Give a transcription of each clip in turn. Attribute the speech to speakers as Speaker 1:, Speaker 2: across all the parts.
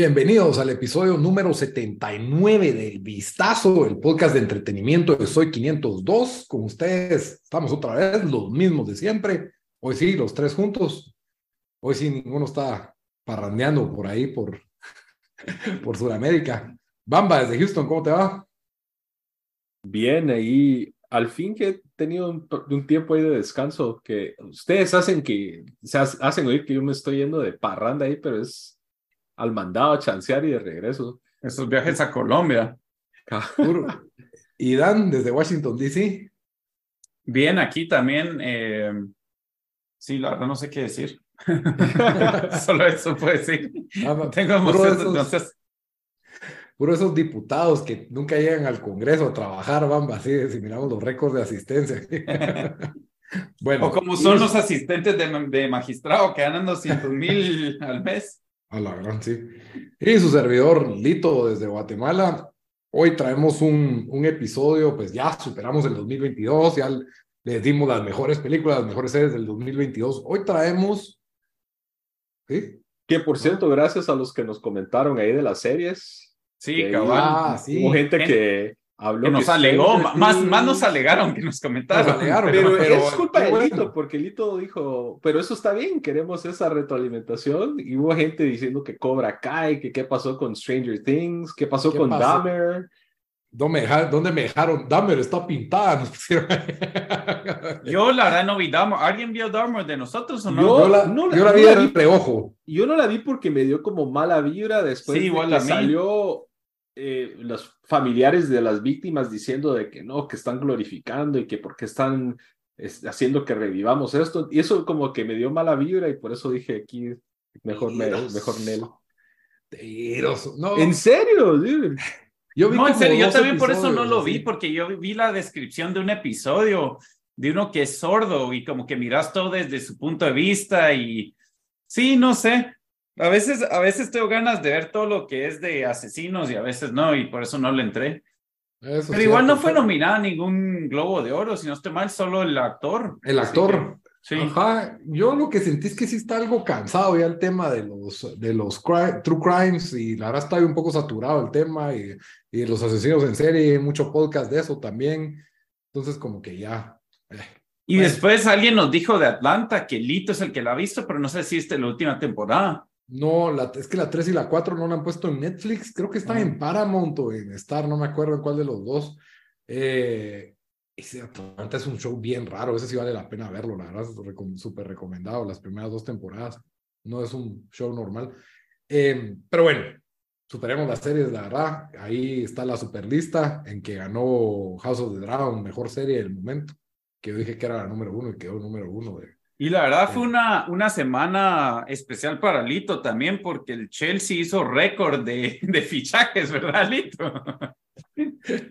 Speaker 1: Bienvenidos al episodio número 79 del Vistazo, el podcast de entretenimiento de Soy 502. Con ustedes estamos otra vez, los mismos de siempre. Hoy sí, los tres juntos. Hoy sí, ninguno está parrandeando por ahí, por, por Sudamérica. Bamba, desde Houston, ¿cómo te va?
Speaker 2: Bien, ahí al fin que tenido un, un, tiempo ahí de descanso, que ustedes hacen que, se hacen oír que yo me estoy yendo de parranda ahí, pero es al mandado a chancear y de regreso.
Speaker 3: Esos viajes a Colombia.
Speaker 1: y Dan, desde Washington, D.C.
Speaker 3: Bien, aquí también. Eh, sí, la verdad no sé qué decir. Solo eso puedo decir. Ah, Tengo emociones, entonces
Speaker 1: puro esos diputados que nunca llegan al Congreso a trabajar, van así, si miramos los récords de asistencia.
Speaker 3: bueno. O como son los asistentes de, de, magistrado que ganan 200 mil al mes.
Speaker 1: A la gran, sí. Y su servidor, Lito, desde Guatemala. Hoy traemos un, un episodio, pues ya superamos el 2022, ya les dimos las mejores películas, las mejores series del 2022. Hoy traemos...
Speaker 2: ¿Sí? Que por cierto, gracias a los que nos comentaron ahí de las series,
Speaker 3: Sí, cabal.
Speaker 2: Ah, sí. Hubo gente que habló.
Speaker 3: Que nos alegó, más, más nos alegaron que nos comentaron.
Speaker 2: pero, es culpa de Lito, porque Lito dijo, pero eso está bien, queremos esa retroalimentación. Y hubo gente diciendo que Cobra Kai, que qué pasó con Stranger Things, qué pasó con Dahmer.
Speaker 1: ¿Dónde me, ¿Dónde me dejaron? Dahmer está pintada.
Speaker 3: yo la verdad no vi Dahmer. ¿Alguien vio Dahmer de nosotros o no?
Speaker 1: Yo la, no, yo la vi de reojo.
Speaker 2: Yo no la vi porque me dio como mala vibra después sí, igual de que salió eh, los familiares de las víctimas diciendo de que no, que están glorificando y que porque están haciendo que revivamos esto. Y eso como que me dio mala vibra y por eso dije aquí, mejor, me, mejor Nel.
Speaker 1: No.
Speaker 2: ¿En serio?
Speaker 3: Yo no, en serio, yo también por eso no lo vi, porque yo vi la descripción de un episodio de uno que es sordo y como que miras todo desde su punto de vista y sí, no sé, a veces, a veces tengo ganas de ver todo lo que es de asesinos y a veces no, y por eso no le entré. pero igual no fue nominada ningún Globo de Oro, si no estoy mal, solo el actor.
Speaker 1: El actor. sí. Ajá. Yo lo que sentí es que sí está algo cansado ya el tema de los, de los true crimes y la verdad está un poco saturado el tema y, y los asesinos en serie, mucho podcast de eso también. Entonces como que ya...
Speaker 3: Eh, y después alguien nos dijo de Atlanta que Lito es el que la ha visto, pero no sé si es de la última temporada.
Speaker 1: No, la, es que la 3 y la 4 no la han puesto en Netflix, creo que está en Paramount o en Star, no me acuerdo en cuál de los dos. Eh, ese Atlanta es un show bien raro, ese sí vale la pena verlo, la verdad, es súper recomendado, las primeras dos temporadas, no es un show normal. Eh, pero bueno, superemos las series, la verdad, ahí está la superlista en que ganó House of the Dragon, mejor serie del momento, que yo dije que era la número uno y quedó número uno de,
Speaker 3: y la verdad fue una, una semana especial para Lito también, porque el Chelsea hizo récord de, de fichajes, ¿verdad, Lito?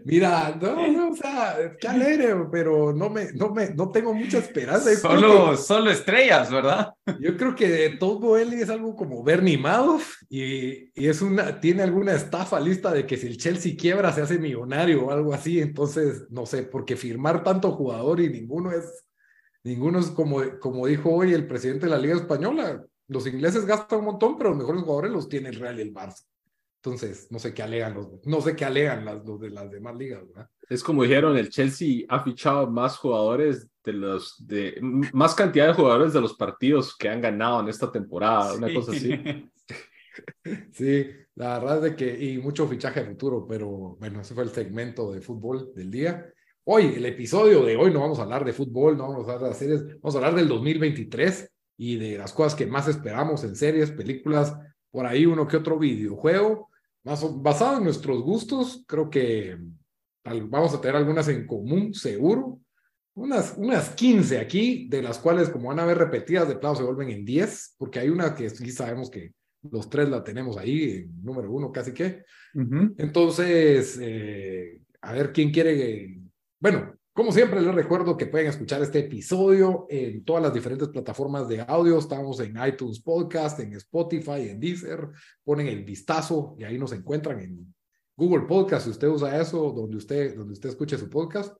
Speaker 1: Mira, no, no, o sea, qué alegre, pero no me, no me, no tengo mucha esperanza.
Speaker 3: solo, solo estrellas, ¿verdad?
Speaker 1: Yo creo que todo él es algo como Bernie Madoff y, y, es una, tiene alguna estafa lista de que si el Chelsea quiebra se hace millonario o algo así. Entonces, no sé, porque firmar tanto jugador y ninguno es Ninguno es como, como dijo hoy el presidente de la Liga Española. Los ingleses gastan un montón, pero los mejores jugadores los tiene el Real y el Barça. Entonces, no sé qué alegan los, no sé qué alegan las, los de las demás ligas, ¿verdad?
Speaker 2: Es como dijeron, el Chelsea ha fichado más jugadores de los, de, más cantidad de jugadores de los partidos que han ganado en esta temporada, una cosa así.
Speaker 1: Sí, la verdad es de que, y mucho fichaje futuro, pero bueno, ese fue el segmento de fútbol del día. Hoy, el episodio de hoy, no vamos a hablar de fútbol, no vamos a hablar de series, vamos a hablar del 2023 y de las cosas que más esperamos en series, películas, por ahí uno que otro videojuego, más basado en nuestros gustos, creo que vamos a tener algunas en común, seguro. unas, unas 15 aquí, de las cuales como van a ver repetidas, de plano se vuelven en 10, porque hay una que sí sabemos que los tres la tenemos ahí, número uno casi que. Entonces, eh, a ver quién quiere. Bueno, como siempre, les recuerdo que pueden escuchar este episodio en todas las diferentes plataformas de audio. Estamos en iTunes Podcast, en Spotify, en Deezer. Ponen el vistazo y ahí nos encuentran en Google Podcast. Si usted usa eso, donde usted, donde usted escuche su podcast.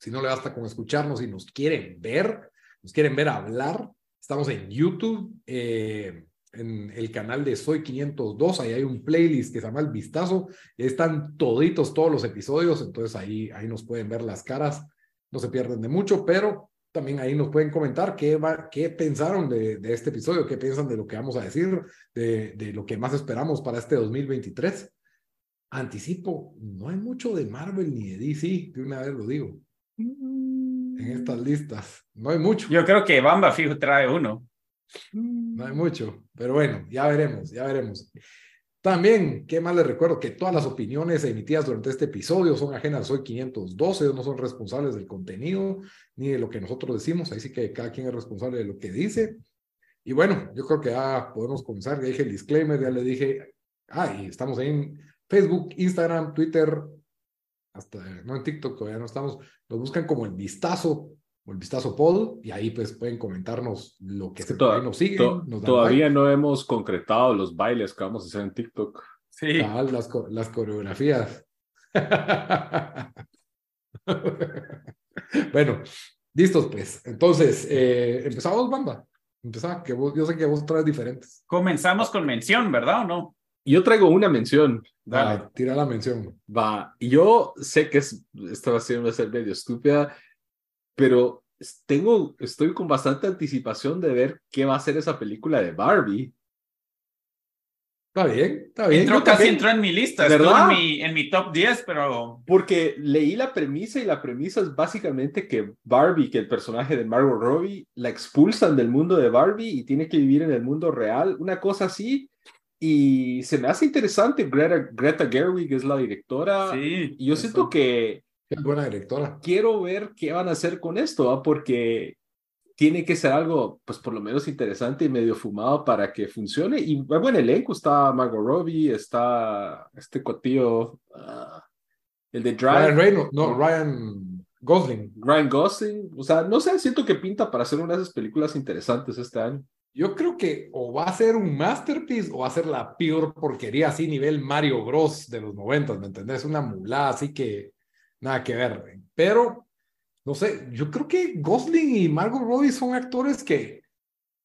Speaker 1: Si no le basta con escucharnos y nos quieren ver, nos quieren ver hablar, estamos en YouTube. Eh, en el canal de Soy 502, ahí hay un playlist que se llama El Vistazo, están toditos todos los episodios, entonces ahí, ahí nos pueden ver las caras, no se pierden de mucho, pero también ahí nos pueden comentar qué, va, qué pensaron de, de este episodio, qué piensan de lo que vamos a decir, de, de lo que más esperamos para este 2023. Anticipo, no hay mucho de Marvel ni de DC, de una vez lo digo. En estas listas, no hay mucho.
Speaker 3: Yo creo que Bamba Fijo trae uno.
Speaker 1: No hay mucho, pero bueno, ya veremos, ya veremos. También, ¿qué más les recuerdo? Que todas las opiniones emitidas durante este episodio son ajenas Soy 512, no son responsables del contenido ni de lo que nosotros decimos, ahí sí que cada quien es responsable de lo que dice. Y bueno, yo creo que ya podemos comenzar, ya dije el disclaimer, ya le dije, ah, y estamos en Facebook, Instagram, Twitter, hasta, no en TikTok todavía no estamos, nos buscan como el vistazo o el vistazo Paul y ahí pues pueden comentarnos lo que, se nos siguen.
Speaker 2: todavía no hemos concretado los bailes que vamos a hacer en TikTok.
Speaker 1: Sí. las, las coreografías. bueno, listos pues. Entonces, eh, empezamos, banda. Empezamos, que yo sé que vos traes diferentes.
Speaker 3: Comenzamos con mención, ¿verdad o no?
Speaker 2: Yo traigo una mención.
Speaker 1: Dale. tira la mención.
Speaker 2: Va. Yo sé que es, esta va a ser medio estúpida, pero tengo, estoy con bastante anticipación de ver qué va a ser esa película de Barbie.
Speaker 1: Está bien, está bien.
Speaker 3: Entró, casi entró en mi lista, ¿verdad? en mi, en mi top 10, pero...
Speaker 2: Porque leí la premisa y la premisa es básicamente que Barbie, que el personaje de Margot Robbie, la expulsan del mundo de Barbie y tiene que vivir en el mundo real, una cosa así. Y se me hace interesante, Greta, Greta Gerwig es la directora.
Speaker 3: Sí.
Speaker 2: Y yo siento que
Speaker 1: buena directora.
Speaker 2: Quiero ver qué van a hacer con esto, porque tiene que ser algo, pues por lo menos interesante y medio fumado para que funcione. Y buen elenco, está Margot Robbie, está este cotillo, ah, el de Drive.
Speaker 1: Ryan Reynolds, no, Ryan Gosling.
Speaker 2: Ryan Gosling, o sea, no sé, siento que pinta para hacer una de esas películas interesantes este año.
Speaker 1: Yo creo que o va a ser un masterpiece o va a ser la peor porquería así nivel Mario Bros de los noventas, ¿me entendés? Una mulada así que nada que ver. Pero, no sé, yo creo que Gosling y Margot Robbie son actores que,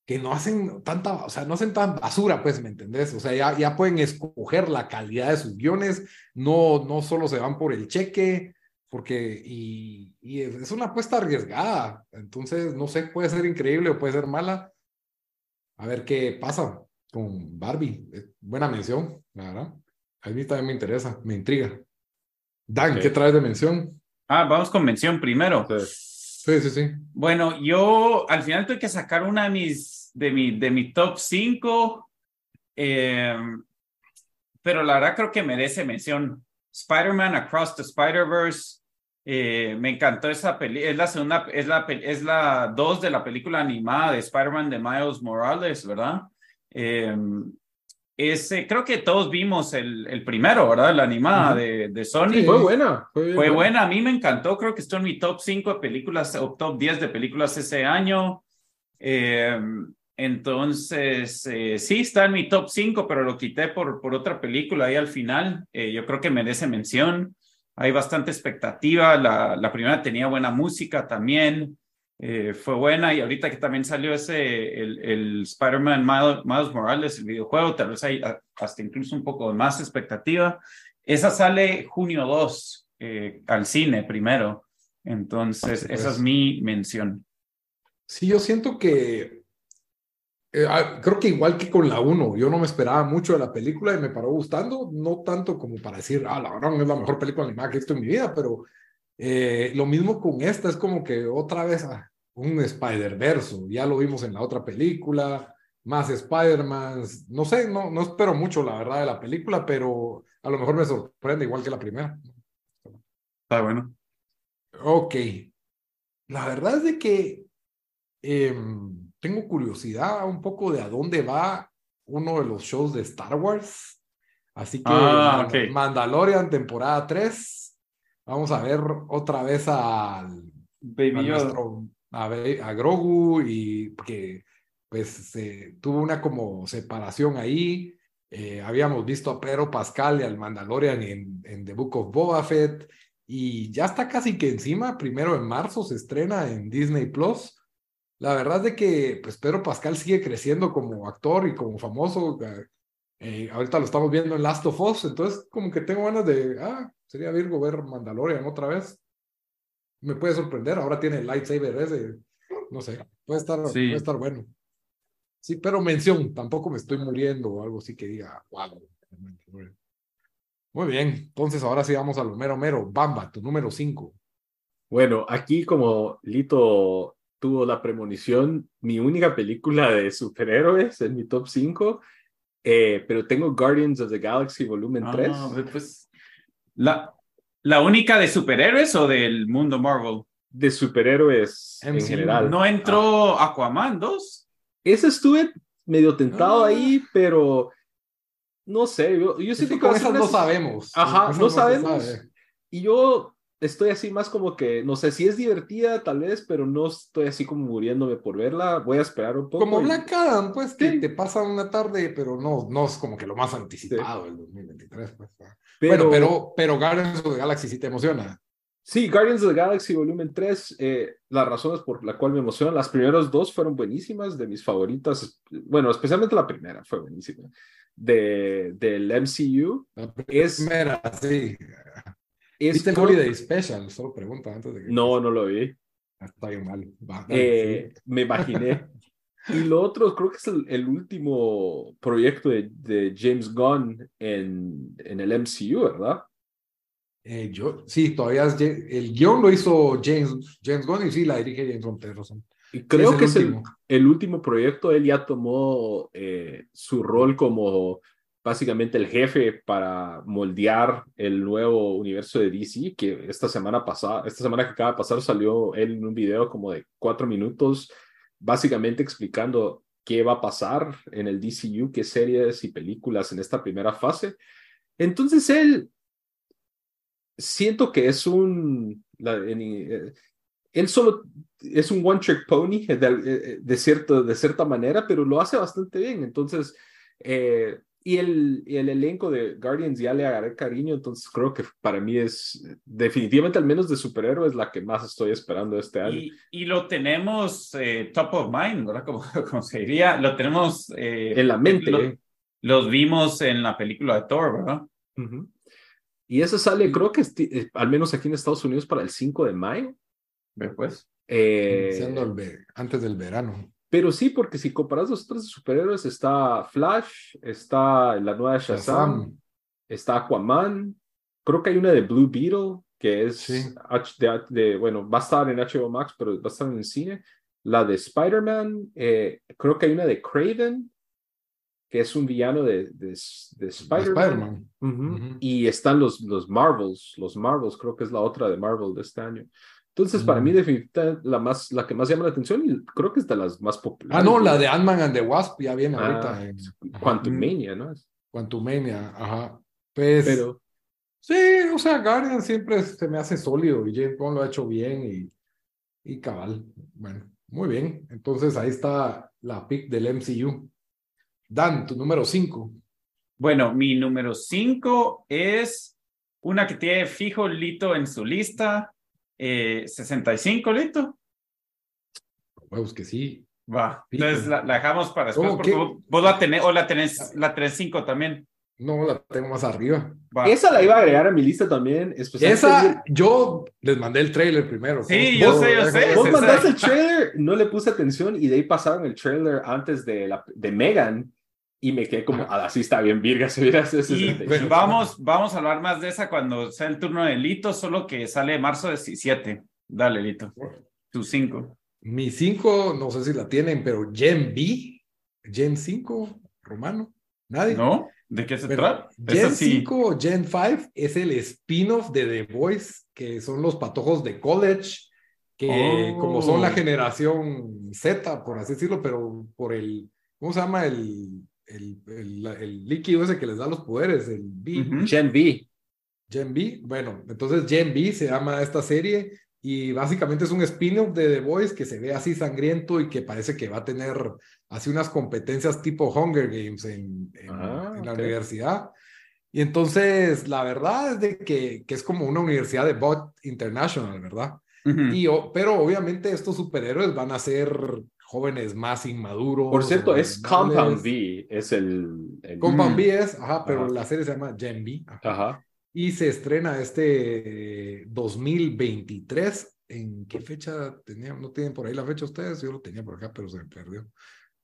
Speaker 1: que no hacen tanta, o sea, no hacen tan basura, pues, ¿me entendés? O sea, ya, ya pueden escoger la calidad de sus guiones, no, no solo se van por el cheque, porque, y, y es una apuesta arriesgada. Entonces, no sé, puede ser increíble o puede ser mala. A ver qué pasa con Barbie. Buena mención, la verdad. A mí también me interesa, me intriga. Dan, ¿qué traes de mención?
Speaker 3: Ah, vamos con mención primero.
Speaker 1: Sí, sí, sí.
Speaker 3: Bueno, yo al final tuve que sacar una de mis, de mi, de mi top 5, em, pero la verdad creo que merece mención. Spider-Man Across the Spider-Verse. Eh, me encantó esa peli, es la segunda, es la, es la dos de la película animada de Spider-Man de Miles Morales, ¿verdad? Eh, ese, creo que todos vimos el, el primero, ¿verdad? La animada de, de, Sony.
Speaker 2: fue buena.
Speaker 3: Fue, buena. a mí me encantó, creo que estoy en mi top 5 de películas o top 10 de películas ese año. Eh, entonces, eh, sí, está en mi top 5, pero lo quité por, por otra película ahí al final. Eh, yo creo que merece mención. Hay bastante expectativa. La, la primera tenía buena música también. Eh, fue buena y ahorita que también salió ese, el, el Spider-Man Miles, Morales, el videojuego, tal vez hay hasta incluso un poco más expectativa. Esa sale junio 2 eh, al cine primero. Entonces, esa es mi mención.
Speaker 1: Sí, yo siento que, eh, ah, creo que igual que con la 1, yo no me esperaba mucho de la película y me paró gustando, no tanto como para decir, ah, la verdad es la mejor película animada que he visto en mi vida, pero eh, lo mismo con esta, es como que otra vez ah, un Spider-Verso, ya lo vimos en la otra película, más Spider-Man, no sé, no, no espero mucho la verdad de la película, pero a lo mejor me sorprende igual que la primera.
Speaker 3: Está bueno.
Speaker 1: Ok. la verdad es de que em, tengo curiosidad un poco de a dónde va uno de los shows de Star Wars. Así que ah, Mandalorian temporada 3. Vamos a ver otra vez al,
Speaker 3: Baby
Speaker 1: a, Grogu y que pues tuvo una como separación ahí. Eh, habíamos visto a Pedro Pascal y al Mandalorian en, en The Book of Boba Fett y ya está casi que encima, primero en marzo se estrena en Disney Plus. La verdad es de que pues Pedro Pascal sigue creciendo como actor y como famoso. Eh, ahorita lo estamos viendo en Last of Us, entonces como que tengo ganas de, ah, sería Virgo ver Mandalorian otra vez. Me puede sorprender, ahora tiene el lightsaber ese, no sé, puede estar, puede estar bueno. Sí, pero mención, tampoco me estoy muriendo o algo así que diga, wow. Muy bien, entonces ahora sí vamos a lo mero mero. Bamba, tu número 5.
Speaker 2: Bueno, aquí como Lito tuvo la premonición, mi única película de superhéroes en mi top 5, eh, pero tengo Guardians of the Galaxy Volumen 3. Ah,
Speaker 3: pues, la, ¿La única de superhéroes o del mundo Marvel?
Speaker 2: De superhéroes en general.
Speaker 3: ¿No entró ah. Aquaman 2?
Speaker 2: Ese estuve medio tentado ah. ahí, pero no sé, yo, yo
Speaker 1: siento que... Con esas no sabemos.
Speaker 2: Ajá, no, sabemos. Y yo estoy así más como que, no sé si es divertida tal vez, pero no estoy así como muriéndome por verla. Voy a esperar un poco.
Speaker 1: Como Black Adam, pues, que te pasa una tarde, pero no, no es como que lo más anticipado del 2023. Pues, pero, bueno, pero, pero Guardians of the Galaxy sí te emociona.
Speaker 2: Sí, Guardians of the Galaxy Volumen 3, eh, las razones por la cual me emocionan, las primeras dos fueron buenísimas, de mis favoritas, bueno, especialmente la primera fue buenísima de, del MCU.
Speaker 1: es, primera, sí. Es ¿Viste el Holiday Special? Solo pregunta antes de que...
Speaker 2: No, no lo vi.
Speaker 1: Ah, está bien mal.
Speaker 2: Eh, me imaginé. y lo otro, creo que es el, último proyecto de, de, James Gunn en, en el MCU, ¿verdad?
Speaker 1: Eh, yo, sí, todavía es, el guion lo hizo James, James Gunn y sí, la dirige James Gunn,
Speaker 2: y creo que es el, último proyecto. Él ya tomó eh, su rol como básicamente el jefe para moldear el nuevo universo de DC, que esta semana pasada, esta semana que acaba de pasar, salió él en un video como de cuatro minutos, básicamente explicando qué va a pasar en el DCU, qué series y películas en esta primera fase. Entonces él, siento que es un, eh, él solo es un one trick pony de, eh, de, cierto, de cierta manera, pero lo hace bastante bien. Entonces, eh, y, el, el elenco de Guardians ya le agarré cariño, entonces creo que para mí es definitivamente, al menos de superhéroes, la que más estoy esperando este año.
Speaker 3: Y, lo tenemos eh, top of mind, ¿verdad? Como, se diría, lo tenemos
Speaker 2: en la mente.
Speaker 3: los vimos en la película de Thor, ¿verdad?
Speaker 2: Y eso sale, creo que al menos aquí en Estados Unidos, para el 5 de mayo.
Speaker 3: Después.
Speaker 1: Eh, antes del verano.
Speaker 2: Pero sí, porque si comparas los otros superhéroes, está Flash, está la nueva Shazam, está Aquaman, creo que hay una de Blue Beetle, que es de, bueno, va a estar en HBO Max, pero va a estar en el cine. La de Spider-Man, eh, creo que hay una de Craven, que es un villano de, de, Spider-Man. Y están los, los Marvels, los Marvels, creo que es la otra de Marvel de este año. Entonces, para mí, definitivamente, la, más, la que más llama la atención y creo que es de las más populares.
Speaker 1: Ah, no, la de Ant-Man and the Wasp ya viene ahorita.
Speaker 2: En, Quantumania, ¿no?
Speaker 1: Quantumania, ajá. Pues, Pero, sí, o sea, Guardian siempre se me hace sólido y James Bond lo ha hecho bien y, y cabal. Bueno, muy bien. Entonces, ahí está la pick del MCU. Dan, tu número 5.
Speaker 3: Bueno, mi número 5 es una que tiene fijo Lito en su lista eh, 65, ¿listo?
Speaker 1: Pues que sí.
Speaker 3: Va. Entonces la, dejamos para después porque vos, la tenés, o la tenés, la tenés 5 también.
Speaker 1: No, la tengo más arriba.
Speaker 2: Esa la iba a agregar a mi lista también.
Speaker 1: Esa, yo les mandé el trailer primero.
Speaker 3: Sí, yo sé, yo sé.
Speaker 2: Vos mandaste el trailer, no le puse atención y de ahí pasaron el trailer antes de, la, de Megan y me quedé como, ah, así está bien, Virga, se hubiera
Speaker 3: y pues vamos, vamos a hablar más de esa cuando sea el turno de Lito, solo que sale marzo 17. Dale, Lito. Tu 5.
Speaker 1: Mi 5, no sé si la tienen, pero Gen B, Gen 5, romano, nadie.
Speaker 3: ¿No? ¿De qué se trata?
Speaker 1: Gen 5 o Gen 5 es el spin-off de The Voice, que son los patojos de college que como son la oh. generación Z, por así decirlo, pero por el, ¿cómo se llama? El, el, el, líquido ese que les da los poderes, el
Speaker 2: B. Gen B.
Speaker 1: Gen B, bueno, entonces Gen B se llama esta serie y básicamente es un spin-off de The Voice que se ve así sangriento y que parece que va a tener así unas competencias tipo Hunger Games en, en, ah, la universidad. Y entonces la verdad es de que, que es como una universidad de bot international, ¿verdad? y, pero obviamente estos superhéroes van a ser jóvenes más inmaduros.
Speaker 2: Por cierto, es Compound V, es el...
Speaker 1: Compound V es, ajá, pero la serie se llama Gen V. Ajá y se estrena este 2023. ¿En qué fecha tenía? ¿No tienen por ahí la fecha ustedes? Yo lo tenía por acá, pero se me perdió.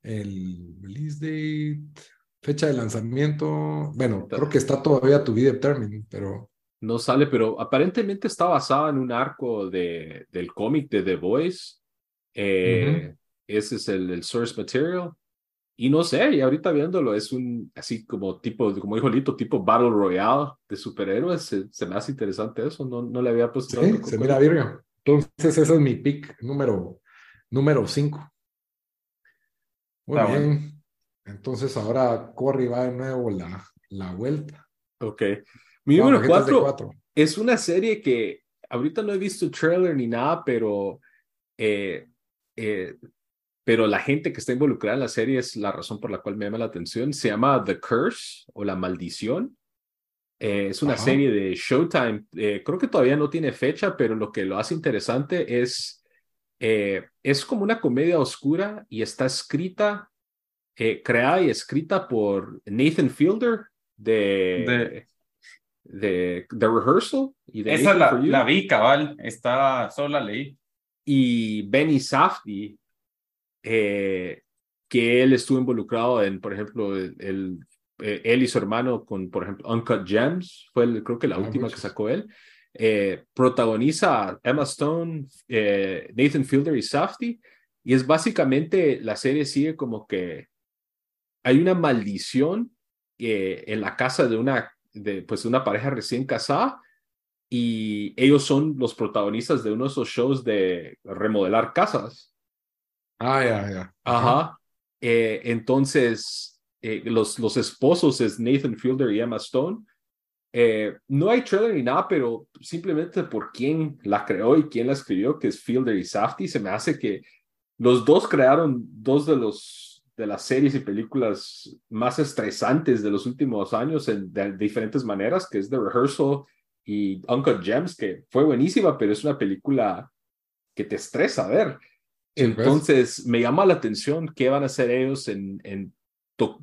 Speaker 1: El release date, fecha de lanzamiento. Bueno, creo que está todavía tu video termin, pero.
Speaker 2: No sale, pero aparentemente está basada en un arco de, del cómic de The Voice. Eh, ese es el, el source material. Y no sé, y ahorita viéndolo es un así como tipo, como dijo Lito, tipo Battle Royale de superhéroes. Se, me hace interesante eso, no, no le había puesto.
Speaker 1: Sí, se mira virga. Entonces ese es mi pick número número 5. Muy bien. Entonces ahora corre y va de nuevo la, la vuelta.
Speaker 2: Ok. Mi número 4 es una serie que ahorita no he visto trailer ni nada, pero eh, eh, pero la gente que está involucrada en la serie es la razón por la cual me llama la atención. Se llama The Curse o La Maldición. Eh, es una serie de Showtime. Eh, creo que todavía no tiene fecha, pero lo que lo hace interesante es, eh, es como una comedia oscura y está escrita, creada y escrita por Nathan Fielder de, de, The Rehearsal. Y de
Speaker 3: Esa la, la, vi, cabal. Está, solo la leí.
Speaker 2: Y Benny Safdie eh, que él estuvo involucrado en, por ejemplo, el, eh, él y su hermano con, por ejemplo, Uncut Gems, fue creo que la última que sacó él. Eh, protagoniza Emma Stone, Nathan Fielder y Safety, y es básicamente la serie sigue como que hay una maldición en la casa de una, de, pues, de una pareja recién casada y ellos son los protagonistas de uno de esos shows de remodelar casas.
Speaker 1: Ah, ya, ya.
Speaker 2: Ajá. Eh, entonces, eh, los, los esposos es Nathan Fielder y Emma Stone. Eh, no hay trailer ni nada, pero simplemente por quién la creó y quién la escribió, que es Fielder y Safety, se me hace que los dos crearon dos de los de las series y películas más estresantes de los últimos años en de, diferentes maneras, que es The Rehearsal y Uncle Gems, que fue buenísima, pero es una película que te estresa ver. Pues. Entonces, me llama la atención qué van a hacer ellos en, en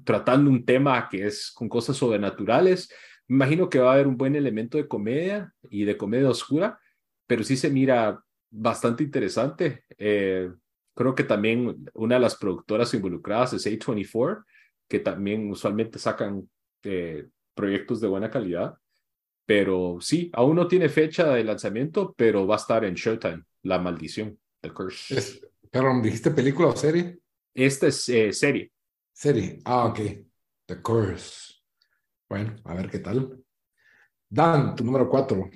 Speaker 2: tratando un tema que es con cosas sobrenaturales. Me imagino que va a haber un buen elemento de comedia y de comedia oscura, pero sí se mira bastante interesante. Eh, creo que también una de las productoras involucradas es A24, que también usualmente sacan eh, proyectos de buena calidad. Pero sí, aún no tiene fecha de lanzamiento, pero va a estar en Showtime, La Maldición, The Curse.
Speaker 1: Pero, ¿dijiste película o serie?
Speaker 2: Esta es eh, serie.
Speaker 1: Serie. Ah, ok. The Curse. Bueno, a ver qué tal. Dan, tu número cuatro.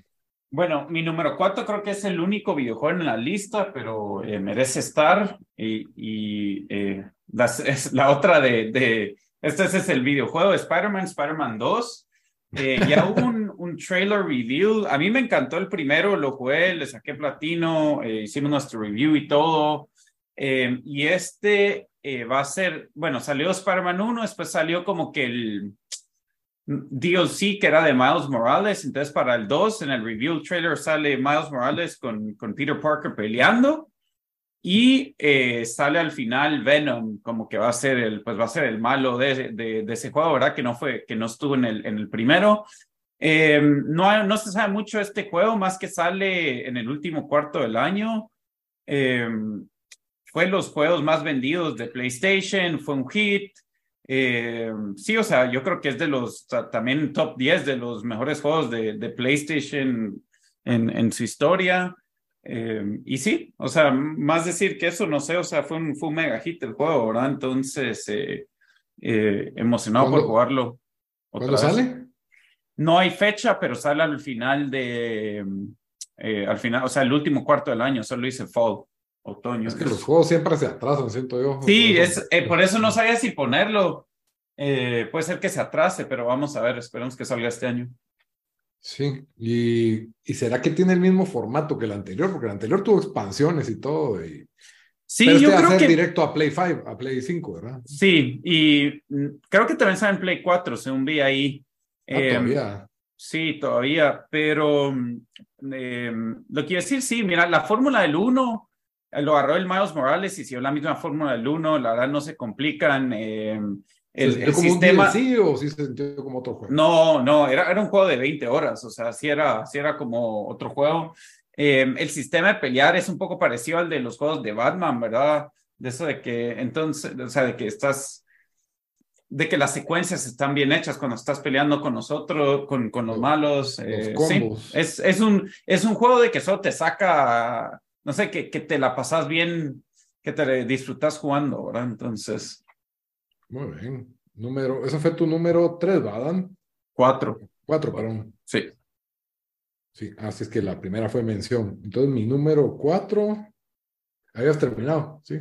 Speaker 3: Bueno, mi número cuatro creo que es el único videojuego en la lista, pero eh, merece estar. Y, y eh, es la otra de, de, este es el videojuego Spider-Man, Spider-Man 2. ya hubo un, un, trailer review. A mí me encantó el primero, lo jugué, le saqué platino, hicimos nuestro review y todo. Eh, y este eh, va a ser, bueno, salió Spider-Man 1, después salió como que el DLC que era de Miles Morales, entonces para el 2 en el review trailer sale Miles Morales con, con Peter Parker peleando y eh, sale al final Venom como que va a ser el, pues va a ser el malo de, de, ese juego, ¿verdad? Que no fue, que no estuvo en el, en el primero. no, no se sabe mucho de este juego, más que sale en el último cuarto del año. Eh, fue los juegos más vendidos de PlayStation, fue un hit. Eh, sí, o sea, yo creo que es de los también top 10 de los mejores juegos de, de PlayStation en, en, su historia. Eh, y sí, o sea, más decir que eso, no sé, o sea, fue un, fue un mega hit el juego, ¿verdad? Entonces, eh, emocionado por jugarlo.
Speaker 1: ¿Cuándo sale?
Speaker 3: No hay fecha, pero sale al final de eh, al final, o sea, el último cuarto del año, solo hice fall, otoño.
Speaker 1: Es que los juegos siempre se atrasan, siento yo.
Speaker 3: Sí, es, eh, por eso no sabía si ponerlo. Eh, puede ser que se atrase, pero vamos a ver, esperemos que salga este año.
Speaker 1: Sí, y, y será que tiene el mismo formato que el anterior, porque el anterior tuvo expansiones y todo. Y...
Speaker 3: Sí, yo este creo que
Speaker 1: directo a Play 5, a Play 5, ¿verdad?
Speaker 3: Sí, y mm, creo que también está en Play 4, según vi ahí.
Speaker 1: Ah, todavía.
Speaker 3: Sí, todavía, pero eh, lo quiero decir, sí, mira, la fórmula del 1 eh, lo agarró el Miles Morales y si es la misma fórmula del 1, la verdad no se complican. Eh, el, el sistema.
Speaker 1: sí o sí se sintió como otro juego?
Speaker 3: No, no, era, era un juego de 20 horas, o sea, sí era, sí era como otro juego. el sistema de pelear es un poco parecido al de los juegos de Batman, ¿verdad? De eso de que, entonces, o sea, de que estás de que las secuencias están bien hechas cuando estás peleando con nosotros, con, con los malos. Eh, es, es, un, es un juego de que solo te saca, no sé, que, que te la pasas bien, que te disfrutas jugando, ¿verdad? Entonces.
Speaker 1: Muy bien. Número, ese fue tu número tres, ¿verdad?
Speaker 3: Cuatro.
Speaker 1: Cuatro, perdón.
Speaker 3: Sí.
Speaker 1: Sí, así es que la primera fue mención. Entonces, mi número cuatro. Habías terminado, ¿sí?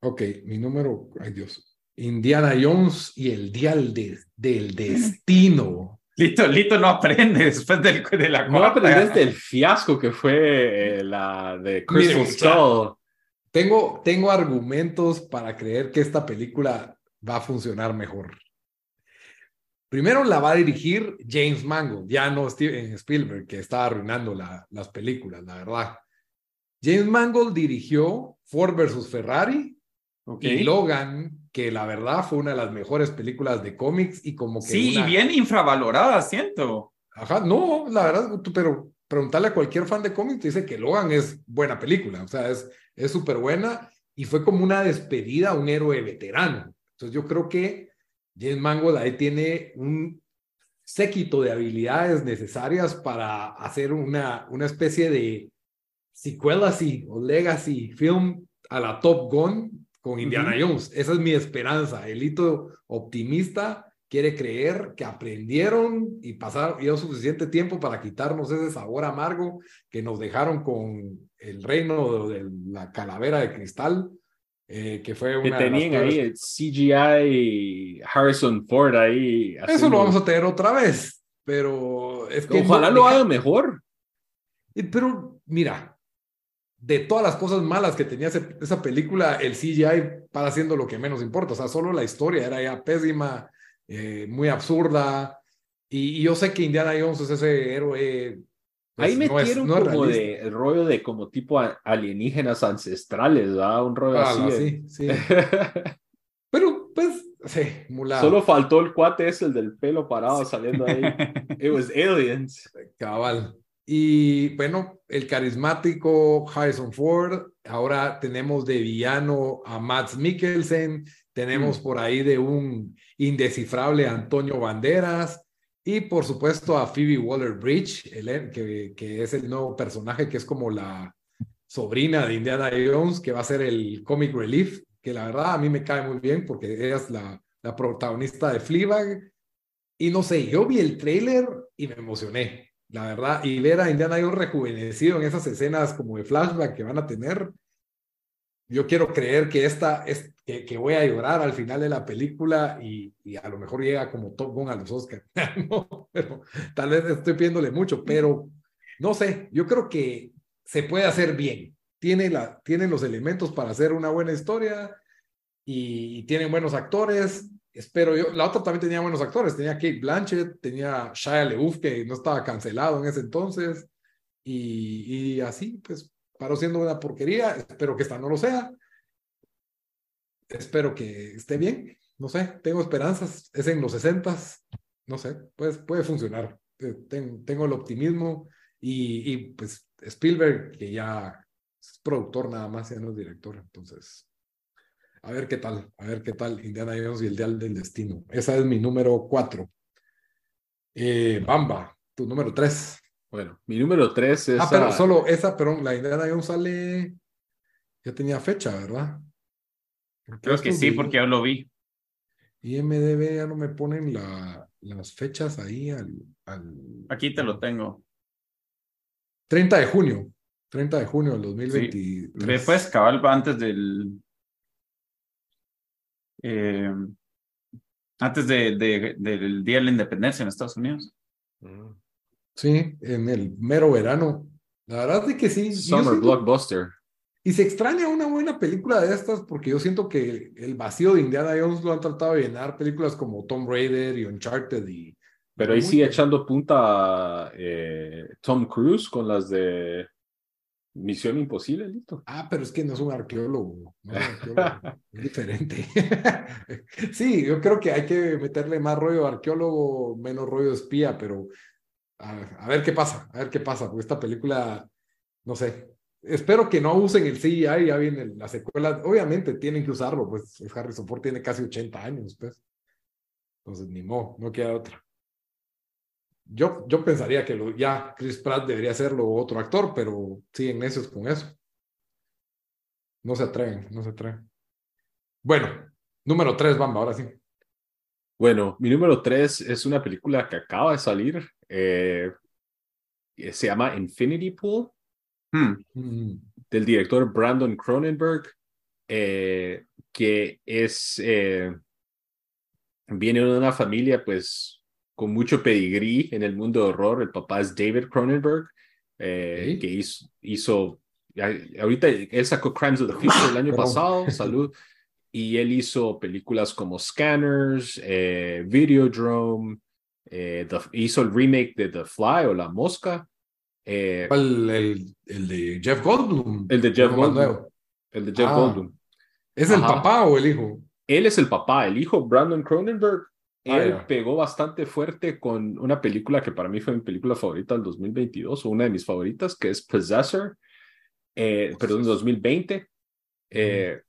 Speaker 1: Ok, mi número. Ay, Dios. Indiana Jones y el Dial del Destino.
Speaker 3: Lito, Lito no aprende después del, de la
Speaker 2: No aprendes del fiasco que fue eh, la de Crystal Skull.
Speaker 1: Tengo, tengo argumentos para creer que esta película va a funcionar mejor. Primero la va a dirigir James Mangold, ya no Steven Spielberg, que está arruinando las películas, la verdad. James Mangold dirigió Ford versus Ferrari y Logan que la verdad fue una de las mejores películas de cómics y como que...
Speaker 3: Sí, y bien infravalorada, siento.
Speaker 1: Ajá, no, la verdad, pero preguntarle a cualquier fan de cómics te dice que Logan es buena película, o sea, es súper buena y fue como una despedida a un héroe veterano. Entonces yo creo que James Mangold ahí tiene un séquito de habilidades necesarias para hacer una, una especie de secuela así o legacy film a la Top Gun con Indiana Jones. Esa es mi esperanza. El hito optimista quiere creer que aprendieron y pasaron suficiente tiempo para quitarnos ese sabor amargo que nos dejaron con el reino de, la calavera de cristal, eh, que fue una.
Speaker 2: Que tenían ahí el CGI Harrison Ford ahí.
Speaker 1: Eso lo vamos a tener otra vez, pero es que.
Speaker 2: Ojalá lo haga mejor.
Speaker 1: Pero mira, de todas las cosas malas que tenía esa película, el CGI para haciendo lo que menos importa. O sea, solo la historia era ya pésima, eh, muy absurda. Y, yo sé que Indiana Jones es ese héroe.
Speaker 2: Pues, Ahí metieron como de el rollo de como tipo alienígenas ancestrales, ¿verdad? Un rollo así.
Speaker 1: Sí, sí. Pero, pues, sí, mulado.
Speaker 2: Solo faltó el cuate ese, el del pelo parado saliendo ahí. It was aliens.
Speaker 1: Cabal. Y bueno, el carismático Harrison Ford, ahora tenemos de villano a Matt Mikkelsen, tenemos mm. por ahí de un indescifrable Antonio Banderas y por supuesto a Phoebe Waller-Bridge, que, que es el nuevo personaje que es como la sobrina de Indiana Jones, que va a ser el comic relief, que la verdad a mí me cae muy bien porque ella es la, la protagonista de Fleabag. Y no sé, yo vi el trailer y me emocioné la verdad, y ver a Indiana Jones rejuvenecido en esas escenas como de flashback que van a tener, yo quiero creer que esta es que, que voy a llorar al final de la película y, y, a lo mejor llega como Top Gun a los Oscars. no, pero tal vez estoy pidiéndole mucho, pero no sé, yo creo que se puede hacer bien. Tiene, la, tiene los elementos para hacer una buena historia y, y tienen buenos actores espero yo. La otra también tenía buenos actores. Tenía Kate Blanchett, tenía Shia LeUf, que no estaba cancelado en ese entonces. Y, así, pues, paró siendo una porquería. Espero que esta no lo sea. Espero que esté bien. No sé, tengo esperanzas. Es en los 60 No sé, pues puede funcionar. Eh, tengo, tengo el optimismo. Y, y pues Spielberg, que ya es productor nada más, ya no es director. Entonces, a ver qué tal, a ver qué tal Indiana Jones y el Dial del Destino. Esa es mi número cuatro. Eh, Bamba, tu número tres.
Speaker 2: Bueno, mi número tres es.
Speaker 1: Ah, pero solo esa, pero la Indiana Jones sale. Ya tenía fecha, ¿verdad?
Speaker 3: Creo que sí, porque yo lo vi.
Speaker 1: Y MDB ya no me ponen la, las fechas ahí al,
Speaker 3: Aquí te lo tengo.
Speaker 1: 30 de junio. 30 de junio del 2023.
Speaker 3: Después, cabal, antes del. Eh, antes de, del Día de la Independencia en Estados Unidos.
Speaker 1: Mm. Sí, en el mero verano. La verdad es que sí.
Speaker 2: Summer Blockbuster.
Speaker 1: Y se extraña una buena película de estas porque yo siento que el vacío de Indiana Jones lo han tratado de llenar películas como Tomb Raider y Uncharted y...
Speaker 2: Pero ahí sigue echando punta eh, Tom Cruise con las de Misión Imposible, listo.
Speaker 1: Ah, pero es que no es un arqueólogo, no es, es diferente. sí, yo creo que hay que meterle más rollo arqueólogo, menos rollo espía, pero a, ver qué pasa, a ver qué pasa, porque esta película, no sé, espero que no usen el CGI, ya viene la secuela, obviamente tienen que usarlo, pues Harrison Ford tiene casi 80 años, pues. Entonces, ni modo, no queda otra. Yo, yo pensaría que lo, ya Chris Pratt debería serlo otro actor, pero siguen necios con eso. No se atreven, no se atreven. Bueno, número tres, Bamba, ahora sí.
Speaker 2: Bueno, mi número tres es una película que acaba de salir. Eh, se llama Infinity Pool, hmm. mm. del director Brandon Cronenberg, eh, que es, eh, viene de una familia pues con mucho pedigrí en el mundo de horror. El papá es David Cronenberg, que hizo, hizo, ahorita él sacó Crimes of the Future el año pasado, salud y él hizo películas como Scanners, eh, Videodrome, eh, hizo el remake de The Fly o La Mosca.
Speaker 1: Eh, el, el, de Jeff Goldblum.
Speaker 2: El de Jeff Goldblum. El de Jeff ah. Goldblum.
Speaker 1: ¿Es el papá o el hijo?
Speaker 2: Él es el papá, el hijo, Brandon Cronenberg. Ah, él pegó bastante fuerte con una película que para mí fue mi película favorita del 2022, o una de mis favoritas, que es Possessor, eh, perdón, 2020. Eh,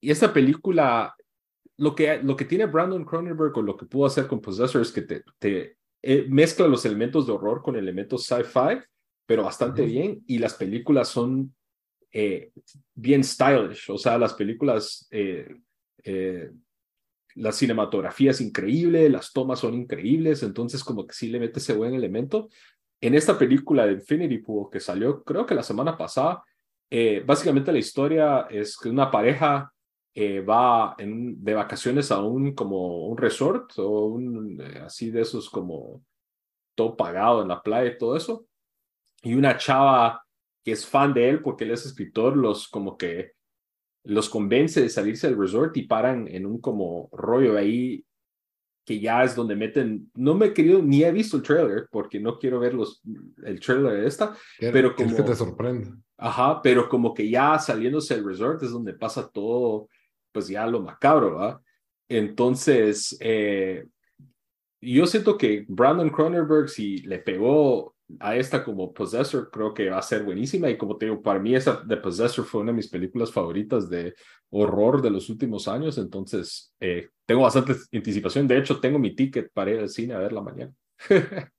Speaker 2: y esta película, lo que, lo que tiene Brandon Cronenberg o lo que pudo hacer con Possessor es que te, te eh, mezcla los elementos de horror con elementos sci-fi, pero bastante bien. Y las películas son eh, bien stylish, o sea, las películas, eh, la cinematografía es increíble, las tomas son increíbles, entonces como que sí le mete ese buen elemento. En esta película de Infinity Pool que salió creo que la semana pasada, básicamente la historia es que una pareja eh, va de vacaciones a un como un resort o un eh, así de esos como todo pagado en la playa y todo eso. Y una chava que es fan de él porque él es escritor, los como que los convence de salirse del resort y paran en un como rollo ahí que ya es donde meten, no me he querido, ni he visto el trailer porque no quiero ver los, el trailer de esta, pero como...
Speaker 1: que te sorprende.
Speaker 2: Ajá, pero como que ya saliéndose del resort es donde pasa todo pues ya lo macabro, ¿va? Entonces, eh, yo siento que Brandon Cronenberg, si le pegó a esta como Possessor, creo que va a ser buenísima. Y como te digo, para mí esa de Possessor fue una de mis películas favoritas de horror de los últimos años. Entonces, eh, tengo bastante anticipación. De hecho, tengo mi ticket para ir al cine a verla mañana.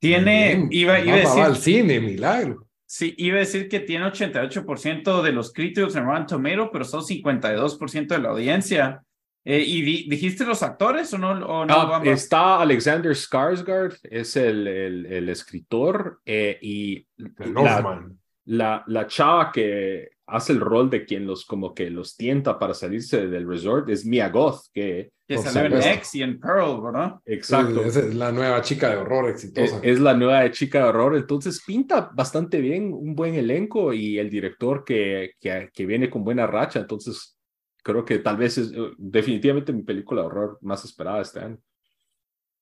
Speaker 3: Tiene, iba, iba a
Speaker 1: decir... al cine, milagro.
Speaker 3: Sí, iba a decir que tiene 88% de los críticos en Rotten Tomato, pero son 52% de la audiencia. Eh, ¿Y dijiste los actores o no? O no
Speaker 2: ah, está Alexander Skarsgård, es el, el, escritor, eh, y la, la, la, chava que hace el rol de quien los como que los tienta para salirse del resort es Mia Goth, que...
Speaker 3: Que salió en X y en Pearl, ¿verdad?
Speaker 2: Exacto.
Speaker 1: Es, la nueva chica de horror exitosa.
Speaker 2: Es, la nueva chica de horror, entonces pinta bastante bien, un buen elenco y el director que, que, que viene con buena racha, entonces creo que tal vez es eh, definitivamente mi película de horror más esperada este año.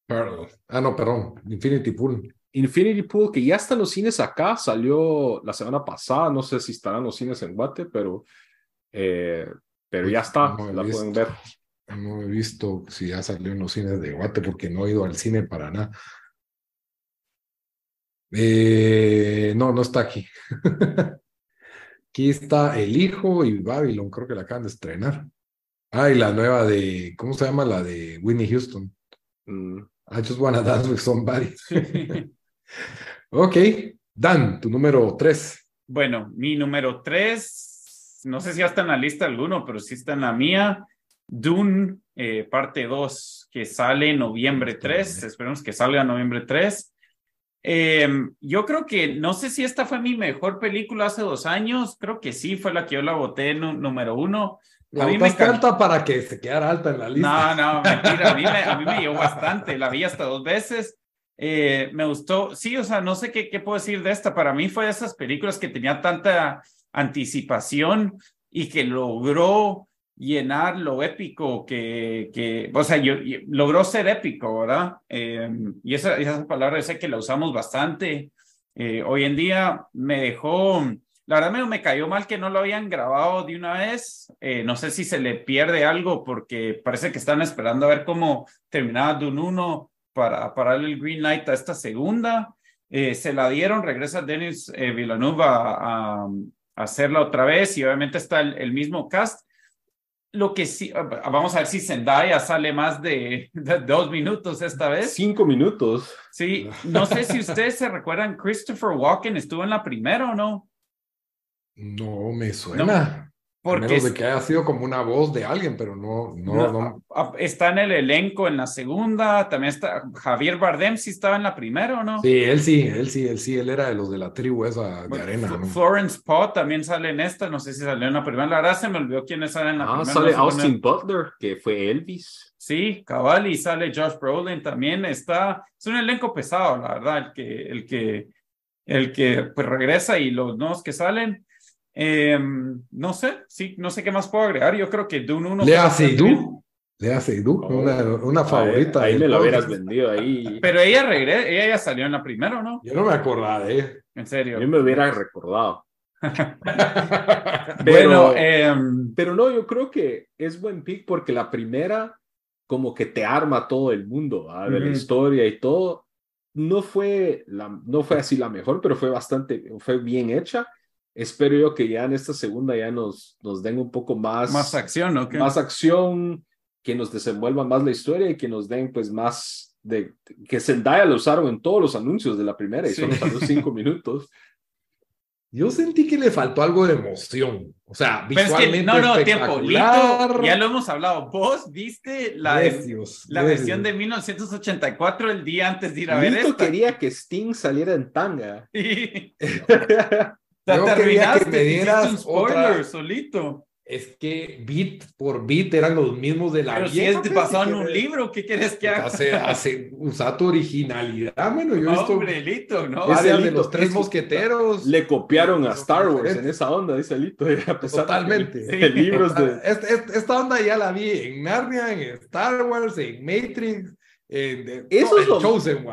Speaker 1: Pearl. Ah, no, perdón, Infinity Pool.
Speaker 2: Infinity Pool, que ya está en los cines acá, salió la semana pasada, no sé si estarán los cines en Guate, pero, eh, pero ya está, la pueden ver.
Speaker 1: No he visto si ya salió en los cines de Guate porque no he ido al cine para nada. Eh, no, no está aquí. aquí está El Hijo y Babylon, creo que la acaban de estrenar. Ah, y la nueva de, ¿cómo se llama? La de Winnie Houston. Mm. I just wanna dance with somebody. Ok, Dan, tu número tres.
Speaker 3: Bueno, mi número tres, no sé si ya está en la lista alguno, pero sí está en la mía. Dune, eh, parte 2, que sale noviembre 3. Esperemos que salga noviembre 3. Em, yo creo que, no sé si esta fue mi mejor película hace dos años, creo que sí, fue la que yo la voté número uno.
Speaker 1: La a mí me alta para que se quedara alta en la lista.
Speaker 3: No, no, mentira, a mí me, a mí me llevó bastante, la vi hasta dos veces. Eh, me gustó, sí, o sea, no sé qué, qué puedo decir de esta. Para mí fue de esas películas que tenía tanta anticipación y que logró llenar lo épico que, que o sea, yo, logró ser épico, ¿verdad? Eh, y esa, esa palabra sé que la usamos bastante. Eh, hoy en día me dejó, la verdad me, me cayó mal que no lo habían grabado de una vez. Eh, no sé si se le pierde algo porque parece que están esperando a ver cómo terminaba Dune 1 para, para darle el green light a esta segunda. se la dieron, regresa Denis Villeneuve a, a, hacerla otra vez y obviamente está el mismo cast lo que sí, ah, vamos a ver si Zendaya sale más de, dos minutos esta vez.
Speaker 2: Cinco minutos.
Speaker 3: Sí, no sé si ustedes se recuerdan, Christopher Walken estuvo en la primera o no.
Speaker 1: No me suena. Porque menos de que haya sido como una voz de alguien, pero no, no, no,
Speaker 3: Está en el elenco en la segunda, también está Javier Bardem, sí estaba en la primera o no?
Speaker 1: Sí, él sí, él sí, él sí, él era de los de la tribu esa de arena.
Speaker 3: Florence Poe también sale en esta, no sé si salió en la primera, la verdad se me olvidó quiénes salen en la
Speaker 2: ah,
Speaker 3: primera.
Speaker 2: sale Austin Butler, que fue Elvis.
Speaker 3: Sí, cabal, y sale Josh Brolin también, está, es un elenco pesado, la verdad, el que, el que, el que pues regresa y los nuevos que salen Em, no sé, sí, no sé qué más puedo agregar. Yo creo que Dune 1.
Speaker 1: Lea Seydoux. Lea Seydoux, una, una favorita.
Speaker 2: Ahí, me lo hubieras vendido ahí.
Speaker 3: Pero ella regresa, ella ya salió en la primera, ¿no?
Speaker 1: Yo no me acordaba de ella.
Speaker 3: En serio.
Speaker 2: Yo me hubiera recordado.
Speaker 3: pero, bueno, em,
Speaker 2: pero no, yo creo que es buen pick porque la primera como que te arma todo el mundo, de la historia y todo. No fue, la, no fue así la mejor, pero fue bastante, fue bien hecha espero yo que ya en esta segunda ya nos, nos den un poco más...
Speaker 3: Más acción, ¿no?
Speaker 2: Más acción, que nos desenvuelvan más la historia y que nos den pues más de... Que Zendaya lo usaron en todos los anuncios de la primera y solo salió cinco minutos.
Speaker 1: Yo sentí que le faltó algo de emoción. O sea, visualmente
Speaker 3: no, no, tiempo. ya lo hemos hablado. Vos viste la, la versión de 1984 el día antes de ir a ver
Speaker 2: esto. quería que Sting saliera en tanga.
Speaker 1: Yo quería que me dieras un
Speaker 3: spoiler solito.
Speaker 1: Es que bit por bit eran los mismos de la
Speaker 3: Pero si es pasado en un libro, ¿qué quieres que haga?
Speaker 1: Hace, hace, usa tu originalidad, bueno, yo
Speaker 3: Hombre, Lito, ¿no?
Speaker 1: de los tres mosqueteros.
Speaker 2: Le copiaron a Star Wars en esa onda, dice Lito.
Speaker 1: Totalmente.
Speaker 2: De libros de...
Speaker 1: Esta, onda ya la vi en Narnia, en Star Wars, en Matrix. En,
Speaker 2: Eso es lo,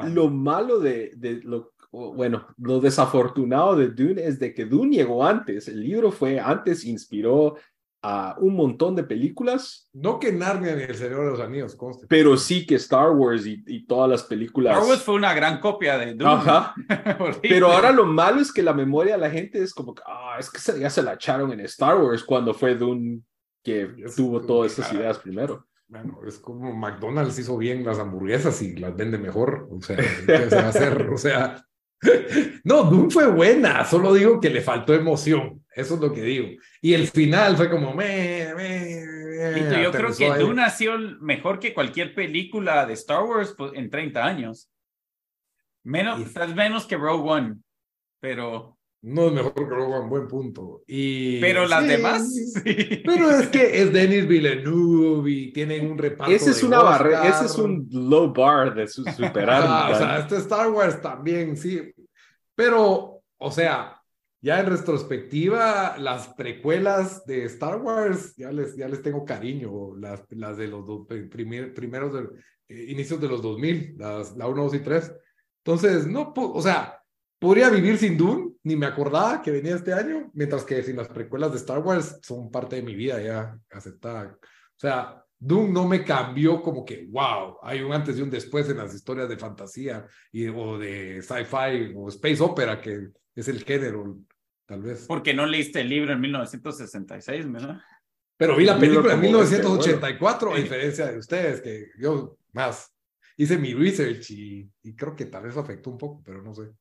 Speaker 2: lo, malo de, de lo bueno, lo desafortunado de Dune es de que Dune llegó antes. El libro fue antes, inspiró a un montón de películas.
Speaker 1: No que Narnia ni El Señor de los Anillos, conste.
Speaker 2: Pero sí que Star Wars y, todas las películas.
Speaker 3: Star Wars fue una gran copia de Dune.
Speaker 2: Ajá. Pero ahora lo malo es que la memoria de la gente es como que, ah, es que ya se la echaron en Star Wars cuando fue Dune que tuvo todas esas ideas primero.
Speaker 1: Bueno, es como McDonald's hizo bien las hamburguesas y las vende mejor. O sea, ¿qué se va a hacer? O sea, no, Dune fue buena, solo digo que le faltó emoción, eso es lo que digo. Y el final fue como, me, me,
Speaker 3: Yo creo que Dune ha sido mejor que cualquier película de Star Wars pues, en 30 años. Menos, menos que Rogue One, pero...
Speaker 1: No es mejor que One, buen punto. Y,
Speaker 3: pero las demás,
Speaker 1: Pero es que es Denis Villeneuve y tienen un reparto.
Speaker 2: Ese es una barrera, ese es un low bar de superar.
Speaker 1: ah, o sea, este Star Wars también, sí. Pero, o sea, ya en retrospectiva, las precuelas de Star Wars, ya les, ya les tengo cariño, las, las de los primeros de, eh, inicios de los 2000, las, la 1, 2 y 3. Entonces, no, o sea, podría vivir sin Dune, ni me acordaba que venía este año, mientras que sin las precuelas de Star Wars son parte de mi vida ya aceptada. O sea, Dune no me cambió como que, wow, hay un antes y un después en las historias de fantasía y, o de sci-fi o space opera, que es el género, tal vez.
Speaker 3: Porque no leíste el libro en 1966, ¿verdad?
Speaker 1: Pero vi la película en 1984, a diferencia de ustedes, que yo más hice mi research y, y creo que tal vez afectó un poco, pero no sé.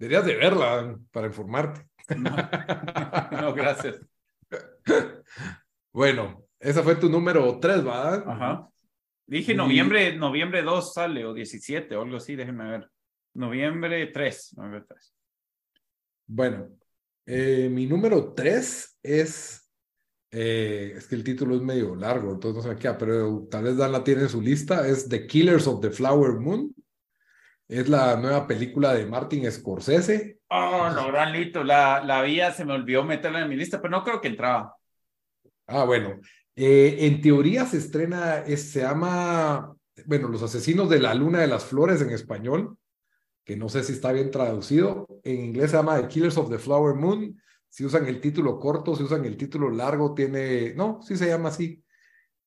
Speaker 1: Deberías de verla para informarte.
Speaker 3: No, gracias.
Speaker 1: bueno, esa fue tu número 3, ¿verdad?
Speaker 3: Ajá. Dije noviembre, noviembre 2 sale o 17 o algo así, déjenme ver. Noviembre 3.
Speaker 1: Bueno, eh, mi número 3 es. Eh, es que el título es medio largo, entonces no sé qué, pero tal vez Dan la tiene en su lista. Es The Killers of the Flower Moon. Es la nueva película de Martin Scorsese.
Speaker 3: Oh, no, gran Lito. La, la vía se me olvidó meterla en mi lista, pero no creo que entraba.
Speaker 1: Ah, bueno. Eh, en teoría se estrena, se llama, bueno, Los Asesinos de la Luna de las Flores en español, que no sé si está bien traducido. En inglés se llama The Killers of the Flower Moon. Si usan el título corto, si usan el título largo, tiene, no, sí se llama así.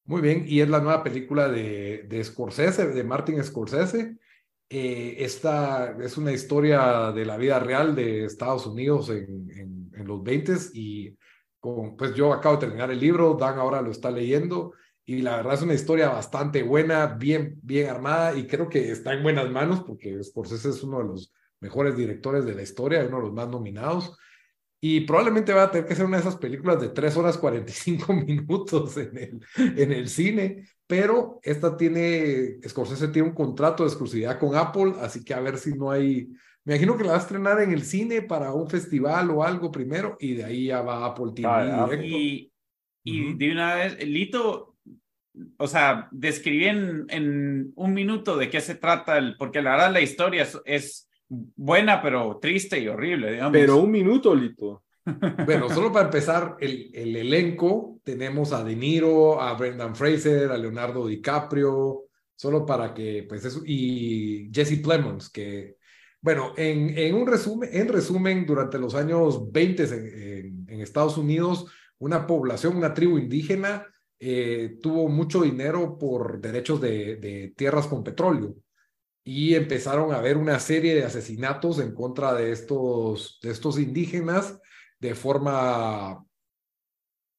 Speaker 1: Muy bien, y es la nueva película de, de Scorsese, de Martin Scorsese. Eh, esta es una historia de la vida real de Estados Unidos en, los 20 y pues yo acabo de terminar el libro, Dan ahora lo está leyendo y la verdad es una historia bastante buena, bien, bien armada y creo que está en buenas manos porque Scorsese es uno de los mejores directores de la historia, uno de los más nominados y probablemente va a tener que ser una de esas películas de 3 horas 45 minutos en el, en el cine, pero esta tiene, Scorsese tiene un contrato de exclusividad con Apple, así que a ver si no hay me imagino que la va a estrenar en el cine para un festival o algo primero y de ahí ya va Apple TV.
Speaker 3: Ah, y, y de una vez, Lito, o sea, describí en, en, un minuto de qué se trata, el, porque la verdad la historia es, buena, pero triste y horrible, digamos.
Speaker 2: Pero un minuto, Lito.
Speaker 1: Bueno, solo para empezar, el, el elenco, tenemos a De Niro, a Brendan Fraser, a Leonardo DiCaprio, solo para que, pues eso, y Jesse Plemons, que bueno, en, en, un resumen, en resumen, durante los años 20 en, en, Estados Unidos, una población, una tribu indígena, eh, tuvo mucho dinero por derechos de, de, tierras con petróleo y empezaron a haber una serie de asesinatos en contra de estos, de estos indígenas de forma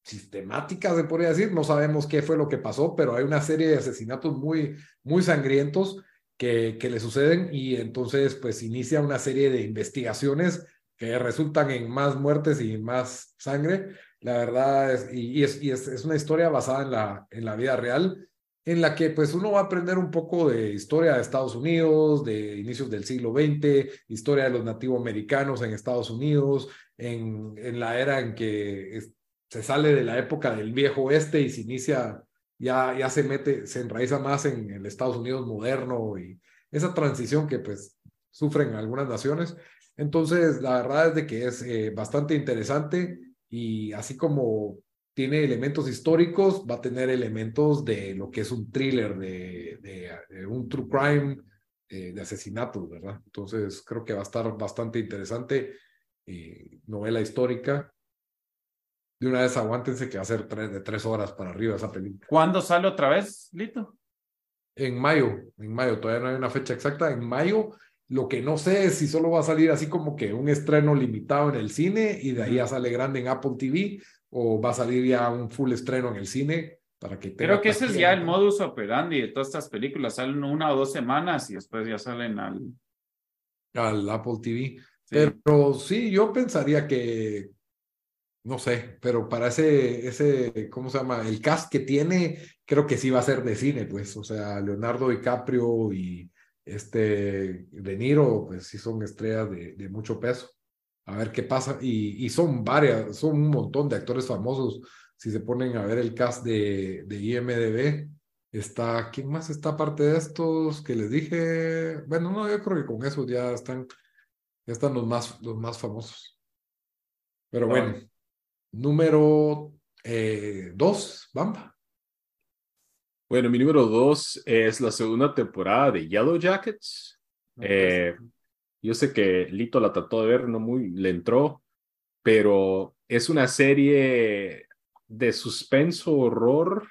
Speaker 1: sistemática, se podría decir. No sabemos qué fue lo que pasó, pero hay una serie de asesinatos muy, muy sangrientos que, le suceden y entonces pues inicia una serie de investigaciones que resultan en más muertes y más sangre. La verdad es, y, es, y es, es, una historia basada en la, en la vida real, en la que pues uno va a aprender un poco de historia de Estados Unidos, de inicios del siglo XX, historia de los nativos americanos en Estados Unidos, en, en la era en que se sale de la época del viejo oeste y se inicia ya, ya se mete, se enraiza más en el Estados Unidos moderno y esa transición que pues sufren algunas naciones. Entonces, la verdad es de que es eh, bastante interesante y así como tiene elementos históricos, va a tener elementos de lo que es un thriller, de, de, un true crime, eh, de asesinatos, ¿verdad? Entonces, creo que va a estar bastante interesante. Eh, novela histórica de una vez aguántense que va a ser tres, de tres horas para arriba esa película.
Speaker 3: ¿Cuándo sale otra vez, Lito?
Speaker 1: En mayo, en mayo, todavía no hay una fecha exacta, en mayo. Lo que no sé es si solo va a salir así como que un estreno limitado en el cine y de ahí ya sale grande en Apple TV o va a salir ya un full estreno en el cine para que
Speaker 3: Creo que ese es ya el modus operandi de todas estas películas. Salen una o dos semanas y después ya salen al...
Speaker 1: Al Apple TV. Pero sí, yo pensaría que, no sé, pero para ese, ese, ¿cómo se llama? El cast que tiene, creo que sí va a ser de cine, pues, o sea, Leonardo DiCaprio y este De Niro, pues sí son estrellas de, de mucho peso. A ver qué pasa. Y, y, son varias, son un montón de actores famosos. Si se ponen a ver el cast de, de IMDB, está, ¿quién más está aparte de estos que les dije? Bueno, no, yo creo que con eso ya están, ya están los más, los más famosos. Pero bueno. Número eh, dos, Bamba.
Speaker 2: Bueno, mi número dos es la segunda temporada de Yellow Jackets. Eh, yo sé que Lito la trató de ver, no muy le entró, pero es una serie de suspenso horror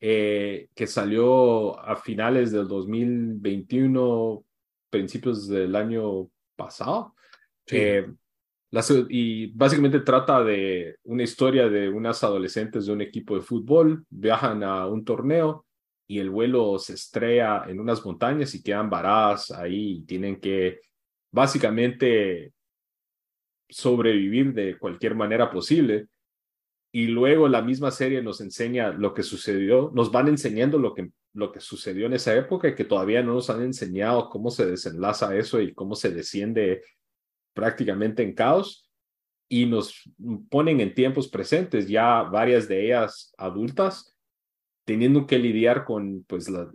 Speaker 2: eh, que salió a finales del 2021, principios del año pasado. Sí y básicamente trata de una historia de unas adolescentes de un equipo de fútbol, viajan a un torneo y el vuelo se estrella en unas montañas y quedan varadas ahí y tienen que básicamente sobrevivir de cualquier manera posible. y luego la misma serie nos enseña lo que sucedió, nos van enseñando lo que, lo que sucedió en esa época y que todavía no nos han enseñado cómo se desenlaza eso y cómo se desciende prácticamente en caos y nos ponen en tiempos presentes, ya varias de ellas adultas, teniendo que lidiar con pues la,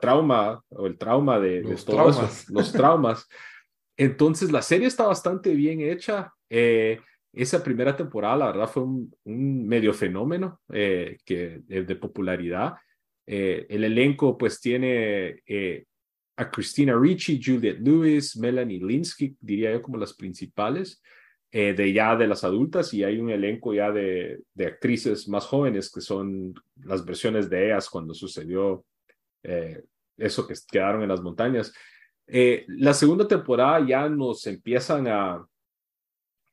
Speaker 2: trauma o el trauma de, los traumas. los traumas. Entonces la serie está bastante bien hecha. Eh, esa primera temporada, la verdad, fue un, medio fenómeno eh, que, de, popularidad. Eh, el elenco pues tiene a Christina Ricci, Juliette Lewis, Melanie Linsky, diría yo como las principales. De ya de las adultas y hay un elenco ya de, de, actrices más jóvenes que son las versiones de ellas cuando sucedió eso que quedaron en las montañas. la segunda temporada ya nos empiezan a,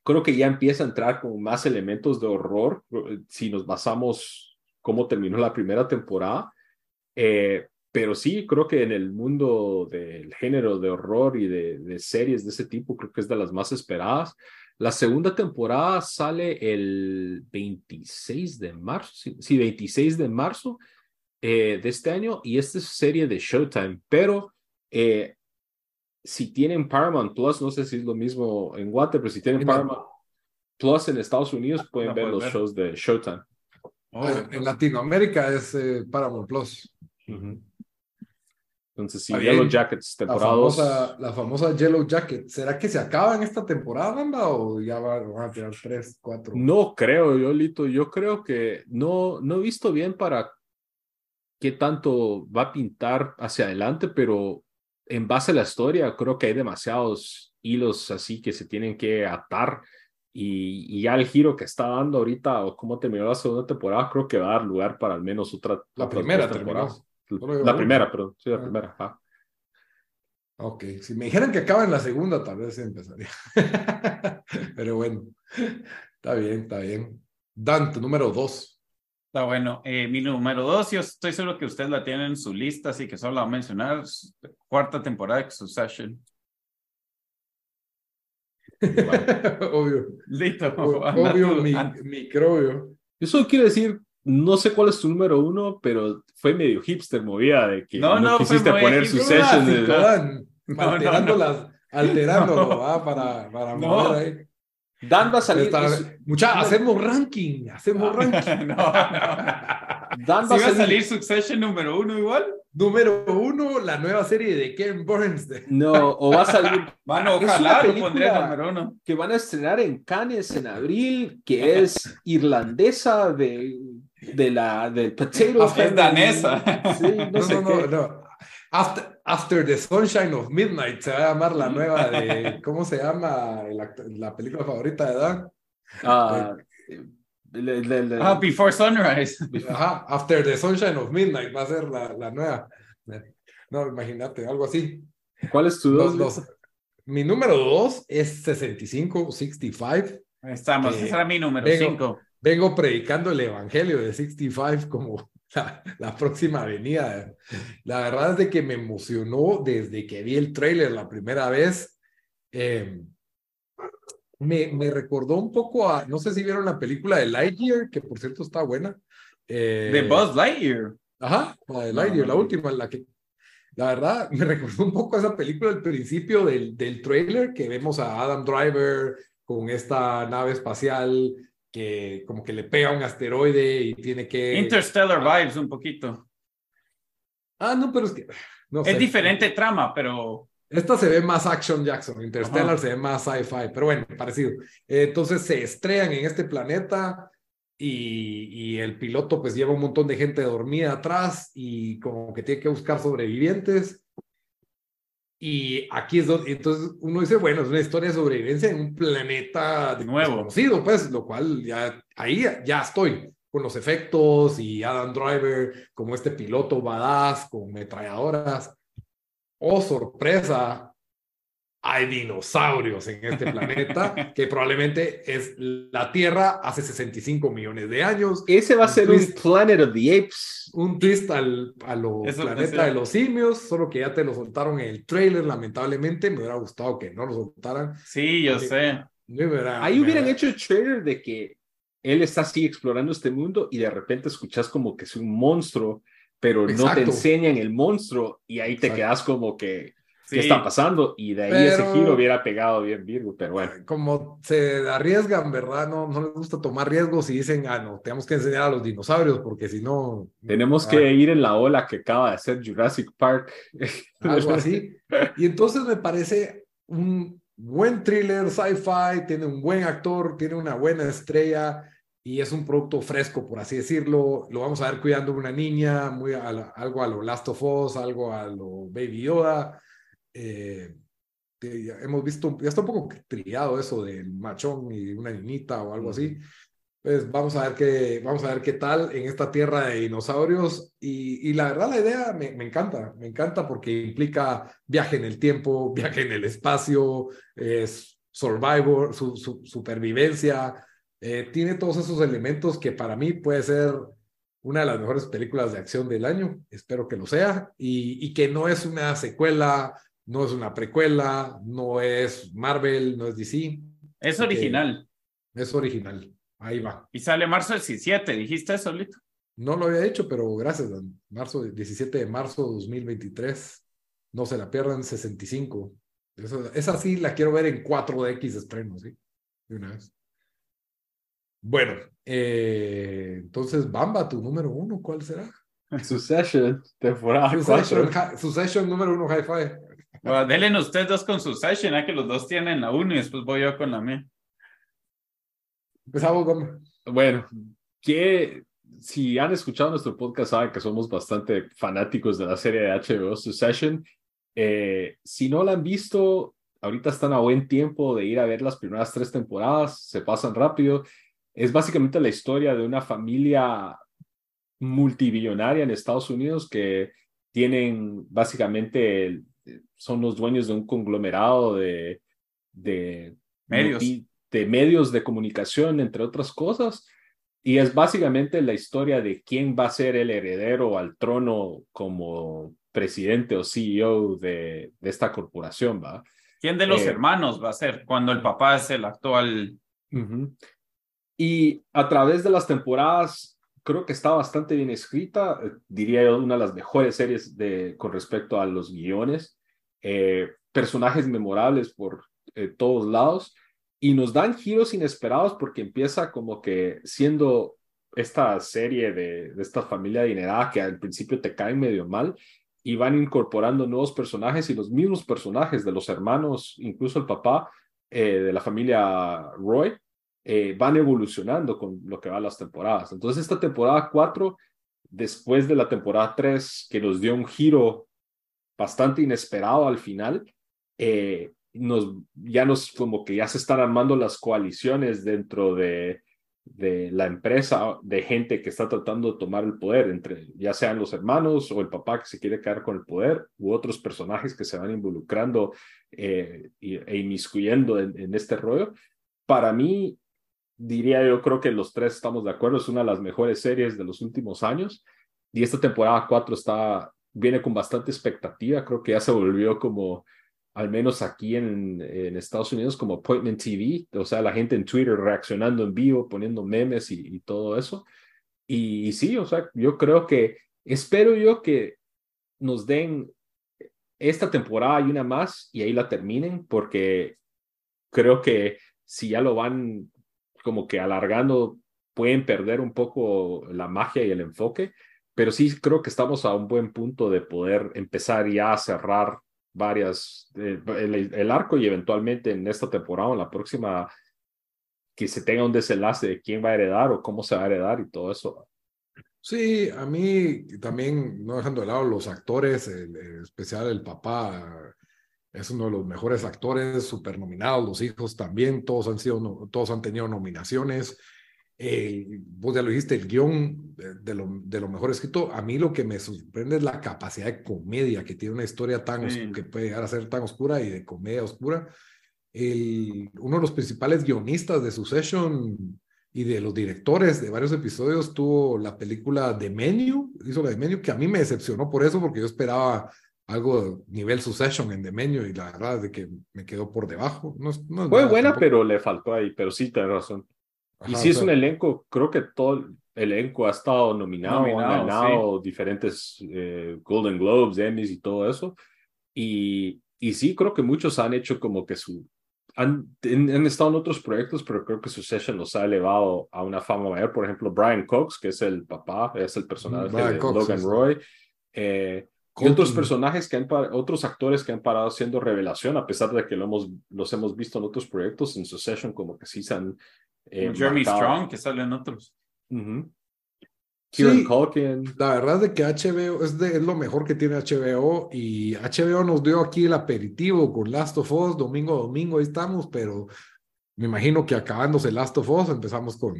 Speaker 2: creo que ya empieza a entrar con más elementos de horror eh, si nos basamos cómo terminó la primera temporada. Eh, pero sí, creo que en el mundo del género de horror y de, series de ese tipo, creo que es de las más esperadas. La segunda temporada sale el 26 de marzo, sí, 26 de marzo eh, de este año y esta es serie de Showtime, pero si tienen Paramount Plus, no sé si es lo mismo en Guate, pero si tienen Paramount Plus en Estados Unidos, pueden ver los shows de Showtime.
Speaker 1: Oh, en Latinoamérica es eh, Paramount Plus.
Speaker 2: Entonces, si Yellow Jackets, temporada
Speaker 1: la famosa, la famosa Yellow Jacket, ¿será que se acaba en esta temporada, banda? ¿O ya van, a tirar tres, cuatro?
Speaker 2: No creo, yo, Lito. Yo creo que no, no he visto bien para qué tanto va a pintar hacia adelante, pero en base a la historia, creo que hay demasiados hilos así que se tienen que atar. Y, ya el giro que está dando ahorita, o cómo terminó la segunda temporada, creo que va a dar lugar para al menos otra.
Speaker 1: La primera temporada.
Speaker 2: La, primera, perdón. Sí, la ah. primera.
Speaker 1: Ok, si me dijeran que acaba en la segunda, tal vez empezaría. Pero bueno, está bien, está bien. Dante, número dos.
Speaker 3: Está bueno. Eh, mi número dos, yo estoy seguro que usted la tiene en su lista, así que solo la voy a mencionar. Cuarta temporada de Succession.
Speaker 1: obvio.
Speaker 3: Listo.
Speaker 1: obvio, mi, microbio.
Speaker 2: Yo solo quiero decir, no sé cuál es tu número uno, pero fue medio hipster movida de que
Speaker 3: no, no, quisiste poner
Speaker 1: Succession. De... Alterándolas, alterándolo, para, para mover ahí.
Speaker 2: Dan va a salir.
Speaker 1: Mucha, hacemos ranking, hacemos ranking. no, no.
Speaker 3: Dan va, a salir Succession número uno igual.
Speaker 1: Número uno, la nueva serie de Ken Burns.
Speaker 2: No, o va a salir.
Speaker 3: Bueno, ojalá lo pondría número uno.
Speaker 2: Que van a estrenar en Cannes en abril, que es irlandesa de, de la del potato.
Speaker 3: Es danesa.
Speaker 1: Sí, no, sé no, no, no. After, After, the Sunshine of Midnight se va a llamar la nueva de. ¿Cómo se llama la, película favorita de Dan?
Speaker 2: Ah,
Speaker 3: ah, Before Sunrise.
Speaker 1: Ajá, After the Sunshine of Midnight va a ser la, la nueva. No, imagínate, algo así.
Speaker 2: ¿Cuál es tu dos?
Speaker 1: Mi número dos es 65, 65.
Speaker 3: Estamos, ese era mi número 5.
Speaker 1: Vengo predicando el evangelio de 65 como la, próxima avenida. La verdad es de que me emocionó desde que vi el trailer la primera vez. Em, me, me, recordó un poco a, no sé si vieron la película de Lightyear, que por cierto está buena.
Speaker 3: Eh, de Buzz Lightyear.
Speaker 1: Ajá, la de Lightyear, la última, la que, la verdad, me recordó un poco a esa película del principio del, del trailer, que vemos a Adam Driver con esta nave espacial que como que le pega un asteroide y tiene que...
Speaker 3: Interstellar vibes un poquito.
Speaker 1: Ah, no, pero es que... No
Speaker 3: es diferente trama, pero...
Speaker 1: Esta se ve más Action Jackson, Interstellar se ve más sci-fi, pero bueno, parecido. entonces se estrellan en este planeta y, y, el piloto pues lleva un montón de gente dormida atrás y como que tiene que buscar sobrevivientes y aquí es donde, entonces uno dice, bueno, es una historia de sobrevivencia en un planeta de nuevo conocido, pues, lo cual ya, ahí ya estoy con los efectos y Adam Driver como este piloto badass con metralladoras. Oh, sorpresa, hay dinosaurios en este planeta, que probablemente es la Tierra hace 65 millones de años.
Speaker 2: Ese va a ser un Planet of the Apes.
Speaker 1: Un twist al, a los planeta de los simios, solo que ya te lo soltaron en el trailer, lamentablemente. Me hubiera gustado que no lo soltaran.
Speaker 3: Sí, yo sé.
Speaker 2: Ahí hubieran hecho el trailer de que él está así explorando este mundo y de repente escuchas como que es un monstruo, pero no te enseñan el monstruo y ahí te quedas como que qué está pasando y de ahí ese giro hubiera pegado bien Virgo, pero bueno.
Speaker 1: Como se arriesgan, ¿verdad? No, no les gusta tomar riesgos y dicen, ah, no, tenemos que enseñar a los dinosaurios porque si no...
Speaker 2: Tenemos que ir en la ola que acaba de hacer Jurassic Park.
Speaker 1: Algo así. Y entonces me parece un buen thriller sci-fi, tiene un buen actor, tiene una buena estrella y es un producto fresco, por así decirlo. Lo vamos a ver cuidando a una niña, muy algo a lo Last of Us, algo a lo Baby Yoda. Eh, hemos visto, ya está un poco triado eso del machón y una niñita o algo así. Pues vamos a ver qué, vamos a ver qué tal en esta tierra de dinosaurios. Y, y la verdad, la idea me, me, encanta, me encanta porque implica viaje en el tiempo, viaje en el espacio, es survivor, su, supervivencia. Eh, tiene todos esos elementos que para mí puede ser una de las mejores películas de acción del año. Espero que lo sea. Y, y que no es una secuela, no es una precuela, no es Marvel, no es DC.
Speaker 3: Es original.
Speaker 1: Es original. Ahí va.
Speaker 3: Y sale marzo 17, ¿dijiste eso, Lito?
Speaker 1: No lo había hecho, pero gracias, Marzo, 17 de marzo 2023. No se la pierdan, 65. Eso, esa sí la quiero ver en 4DX estreno, ¿sí? De una vez. Bueno, eh, entonces, Bamba, tu número uno, ¿cuál será?
Speaker 2: Succession, temporada
Speaker 1: Succession, Succession número uno, Hi-Fi.
Speaker 3: Bueno, denle ustedes dos con Succession, ¿eh? que los dos tienen la uno y después voy yo con la mía.
Speaker 1: Empezamos con...
Speaker 2: Bueno, que si han escuchado nuestro podcast saben que somos bastante fanáticos de la serie de HBO Succession. Eh, si no la han visto, ahorita están a buen tiempo de ir a ver las primeras tres temporadas, se pasan rápido. Es básicamente la historia de una familia multibillonaria en Estados Unidos que tienen básicamente, son los dueños de un conglomerado de, de
Speaker 3: medios
Speaker 2: de medios de comunicación, entre otras cosas. Y es básicamente la historia de quién va a ser el heredero al trono como presidente o CEO de, de esta corporación, ¿va?
Speaker 3: ¿Quién de los eh, hermanos va a ser cuando el papá es el actual?
Speaker 2: Y a través de las temporadas, creo que está bastante bien escrita, eh, diría yo, una de las mejores series de, con respecto a los guiones. Eh, personajes memorables por todos lados y nos dan giros inesperados porque empieza como que siendo esta serie de, esta familia adinerada que al principio te caen medio mal y van incorporando nuevos personajes y los mismos personajes de los hermanos, incluso el papá eh, de la familia Roy, eh, van evolucionando con lo que va las temporadas. Entonces esta temporada 4, después de la temporada 3, que nos dio un giro bastante inesperado al final, eh, nos, ya nos como que ya se están armando las coaliciones dentro de, de la empresa de gente que está tratando de tomar el poder, entre ya sean los hermanos o el papá que se quiere quedar con el poder u otros personajes que se van involucrando eh, e inmiscuyendo en, este rollo. Para mí, diría yo creo que los tres estamos de acuerdo, es una de las mejores series de los últimos años y esta temporada 4 está, viene con bastante expectativa, creo que ya se volvió como al menos aquí en, Estados Unidos, como Appointment TV, o sea, la gente en Twitter reaccionando en vivo, poniendo memes y, todo eso. Y, sí, o sea, yo creo que, espero yo que nos den esta temporada y una más y ahí la terminen, porque creo que si ya lo van como que alargando, pueden perder un poco la magia y el enfoque, pero sí creo que estamos a un buen punto de poder empezar ya a cerrar varias, eh, el, arco y eventualmente en esta temporada o en la próxima que se tenga un desenlace de quién va a heredar o cómo se va a heredar y todo eso.
Speaker 1: Sí, a mí también, no dejando de lado los actores, en especial el papá, es uno de los mejores actores, super nominados, los hijos también, todos han sido, todos han tenido nominaciones. Eh, vos ya lo dijiste, el guion de, lo, de, lo, mejor escrito, a mí lo que me sorprende es la capacidad de comedia que tiene una historia tan que puede llegar a ser tan oscura y de comedia oscura. El, uno de los principales guionistas de Succession y de los directores de varios episodios tuvo la película The Menu, hizo la de Menu, que a mí me decepcionó por eso, porque yo esperaba algo nivel Succession en The Menu y la verdad es de que me quedó por debajo. No,
Speaker 2: Fue buena, pero le faltó ahí, pero sí, tienes razón. Y sí es un elenco, creo que todo el elenco ha estado nominado, ha ganado diferentes eh, Golden Globes, Emmys y todo eso. Y, y sí, creo que muchos han hecho como que su... Han, han, estado en otros proyectos, pero creo que su session los ha elevado a una fama mayor. Por ejemplo, Brian Cox, que es el papá, es el personaje de Logan Roy. Eh, y otros personajes que han, otros actores que han parado siendo revelación, a pesar de que lo hemos, los hemos visto en otros proyectos, en Succession como que sí se han...
Speaker 3: Eh, Jeremy Strong, que sale en otros.
Speaker 1: sí, La verdad es que HBO es, de, es lo mejor que tiene HBO y HBO nos dio aquí el aperitivo con Last of Us, domingo a domingo, ahí estamos, pero me imagino que acabándose Last of Us empezamos con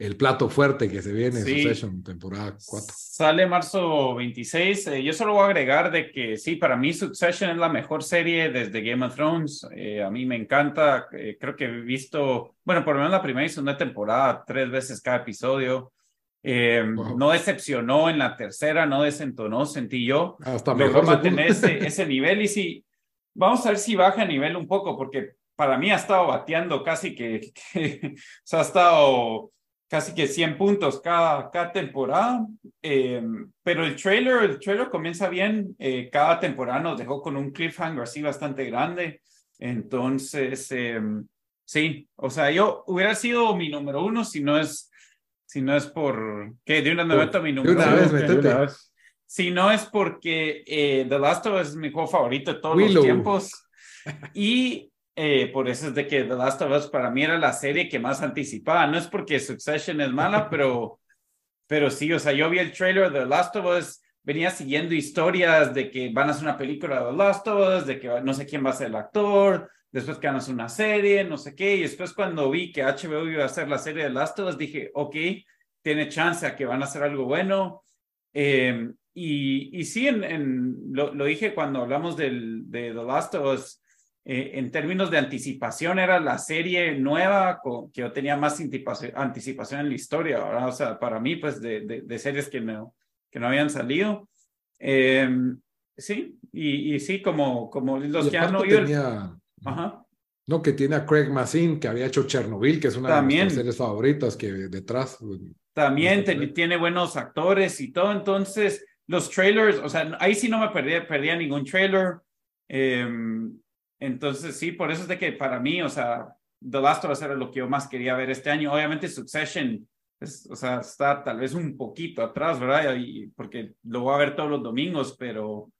Speaker 1: el plato fuerte que se viene en Succession, temporada 4.
Speaker 3: Sale marzo 26. Eh, yo solo voy a agregar de que sí, para mí Succession es la mejor serie desde Game of Thrones. Eh, a mí me encanta. Eh, creo que he visto, bueno, por lo menos la primera y segunda temporada, tres veces cada episodio. No decepcionó en la tercera, no desentonó, sentí yo. Hasta mejor mantener ese, ese nivel. Y sí, vamos a ver si baja a nivel un poco, porque para mí ha estado bateando casi que, que o sea, ha estado casi que 100 puntos cada, cada temporada. Eh, pero el trailer, el trailer comienza bien. Eh, cada temporada nos dejó con un cliffhanger así bastante grande. Entonces, em, sí, o sea, yo hubiera sido mi número uno si no es, si no es por, que de una vez mi número uno. Si no es porque eh, The Last of Us es mi juego favorito de todos los tiempos. Y eh, por eso es de que The Last of Us para mí era la serie que más anticipaba. No es porque Succession es mala, pero, pero sí, o sea, yo vi el trailer de The Last of Us, venía siguiendo historias de que van a hacer una película de The Last of Us, de que no sé quién va a ser el actor, después que van a hacer una serie, no sé qué, y después cuando vi que HBO iba a hacer la serie de The Last of Us, dije, ok, tiene chance a que van a hacer algo bueno. Eh, y, y sí, en, lo, lo, dije cuando hablamos del, de The Last of Us, eh, en términos de anticipación, era la serie nueva que yo tenía más anticipación en la historia, ¿verdad? O sea, para mí, pues, de, de, series que no, que no habían salido. Em, sí, y, y, sí, como, como los que han oído.
Speaker 1: Ajá. No, que tiene a Craig Mazin, que había hecho Chernobyl, que es una de mis series favoritas, que detrás. Pues,
Speaker 3: También tiene buenos actores y todo. Entonces, los trailers, o sea, ahí sí no me perdía, perdía ningún trailer. Eh, entonces, sí, por eso es de que para mí, o sea, The Last of Us era lo que yo más quería ver este año. Obviamente Succession, es, o sea, está tal vez un poquito atrás, ¿verdad? Y, porque lo voy a ver todos los domingos, pero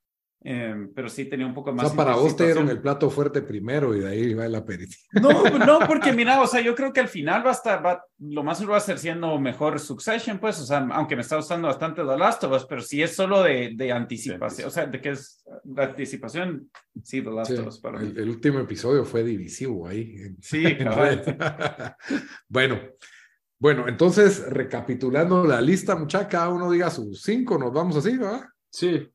Speaker 3: Em, pero sí tenía un poco más.
Speaker 1: O sea, para vos te dieron el plato fuerte primero y de ahí va el aperitivo.
Speaker 3: No, no, porque mira, o sea, yo creo que al final va a estar, va, lo más va a ser siendo mejor Succession, pues, o sea, aunque me está gustando bastante The Last of Us, pero si es solo de, de anticipación, o sea, de que es la anticipación, sí, The Last of Us para
Speaker 1: el, el, último episodio fue divisivo ahí.
Speaker 3: Sí,
Speaker 1: bueno. Bueno, entonces, recapitulando la lista, muchachos, cada uno diga sus cinco, nos vamos así, ¿verdad?
Speaker 2: Sí,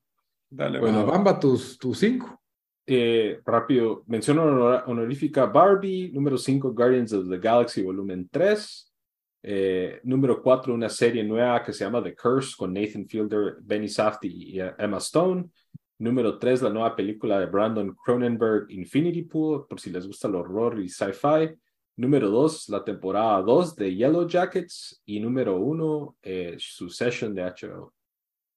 Speaker 1: Dale, bueno, Bamba, tus, tus cinco.
Speaker 2: Eh, rápido, mención honorífica Barbie, número 5 Guardians of the Galaxy volumen 3, eh, número 4 una serie nueva que se llama The Curse con Nathan Fielder, Benny Safdie y Emma Stone, número 3 la nueva película de Brandon Cronenberg Infinity Pool, por si les gusta el horror y sci-fi, número 2 la temporada 2 de Yellow Jackets y número 1 eh, Succession de HBO.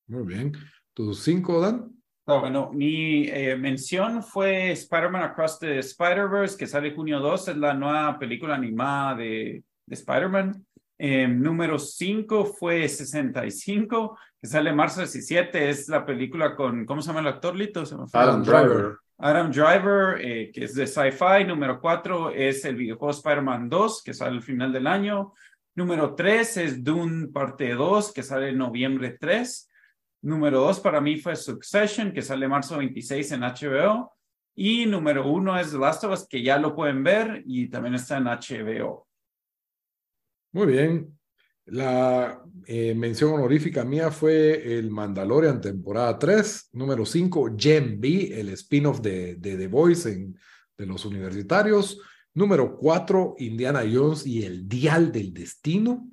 Speaker 1: Muy bien. ¿Tus cinco, Dan?
Speaker 3: bueno, mi eh, mención fue Spider-Man Across the Spider-Verse, que sale junio 2, es la nueva película animada de, de Spider-Man. Em, número 5 fue 65, que sale marzo 17, es la película con, ¿cómo se llama el actor, Lito?
Speaker 2: Adam Driver.
Speaker 3: Adam Driver, eh, que es de sci-fi. Número 4 es el videojuego Spider-Man 2, que sale al final del año. Número 3 es Dune parte 2, que sale en noviembre 3. Número dos para mí fue Succession, que sale marzo 26 en HBO. Y número uno es The Last of Us, que ya lo pueden ver y también está en HBO.
Speaker 1: Muy bien. La eh, mención honorífica mía fue el Mandalorian temporada 3. Número 5, Gem B, el spin-off de, The Voice de los universitarios. Número 4, Indiana Jones y el Dial del Destino.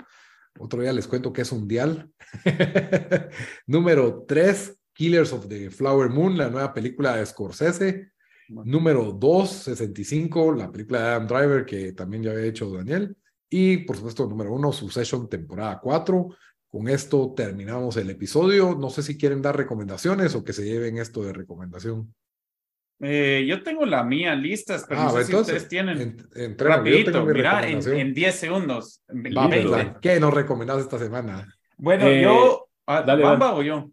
Speaker 1: Otro día les cuento que es un dial. Número tres, Killers of the Flower Moon, la nueva película de Scorsese. Número 2, 65, la película de Adam Driver que también ya había hecho Daniel. Y por supuesto, número 1, Succession, temporada 4. Con esto terminamos el episodio. No sé si quieren dar recomendaciones o que se lleven esto de recomendación.
Speaker 3: Eh, yo tengo la mía lista, pero ah, no sé si ustedes tienen. En, Rapidito, mira, en, 10 segundos.
Speaker 1: ¿Qué nos recomendás esta semana?
Speaker 3: Bueno, eh, yo. Ah, dale, ¿Bamba o yo?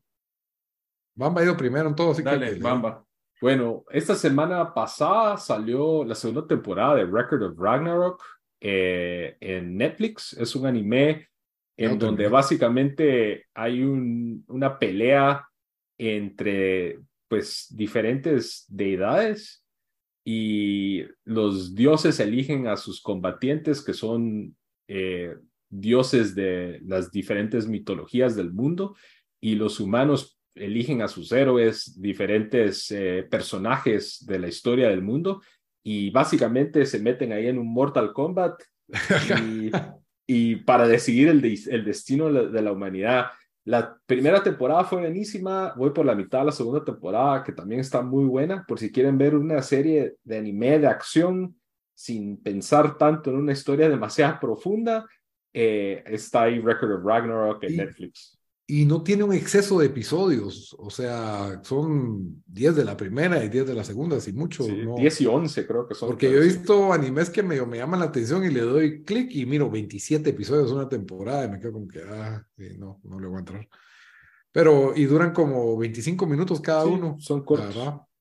Speaker 1: Bamba ha ido primero en todo, así
Speaker 3: dale, Bamba.
Speaker 2: Bueno, esta semana pasada salió la segunda temporada de Record of Ragnarok eh, en Netflix. Es un anime en donde básicamente hay un, una pelea entre pues diferentes deidades y los dioses eligen a sus combatientes que son eh, dioses de las diferentes mitologías del mundo y los humanos eligen a sus héroes, diferentes eh, personajes de la historia del mundo y básicamente se meten ahí en un Mortal Kombat y, para decidir el, el destino de la humanidad. La primera temporada fue buenísima, voy por la mitad de la segunda temporada, que también está muy buena, por si quieren ver una serie de anime de acción sin pensar tanto en una historia demasiado profunda, eh, está ahí Record of Ragnarok en Netflix
Speaker 1: y no tiene un exceso de episodios, o sea, son 10 de la primera y 10 de la segunda, si mucho. Sí,
Speaker 2: 10 y 11 creo que son.
Speaker 1: Porque yo he visto animes que me, me llaman la atención y le doy clic y miro 27 episodios una temporada y me quedo como que, ah, no, no le voy a entrar. Pero, y duran como 25 minutos cada uno.
Speaker 2: Son cortos.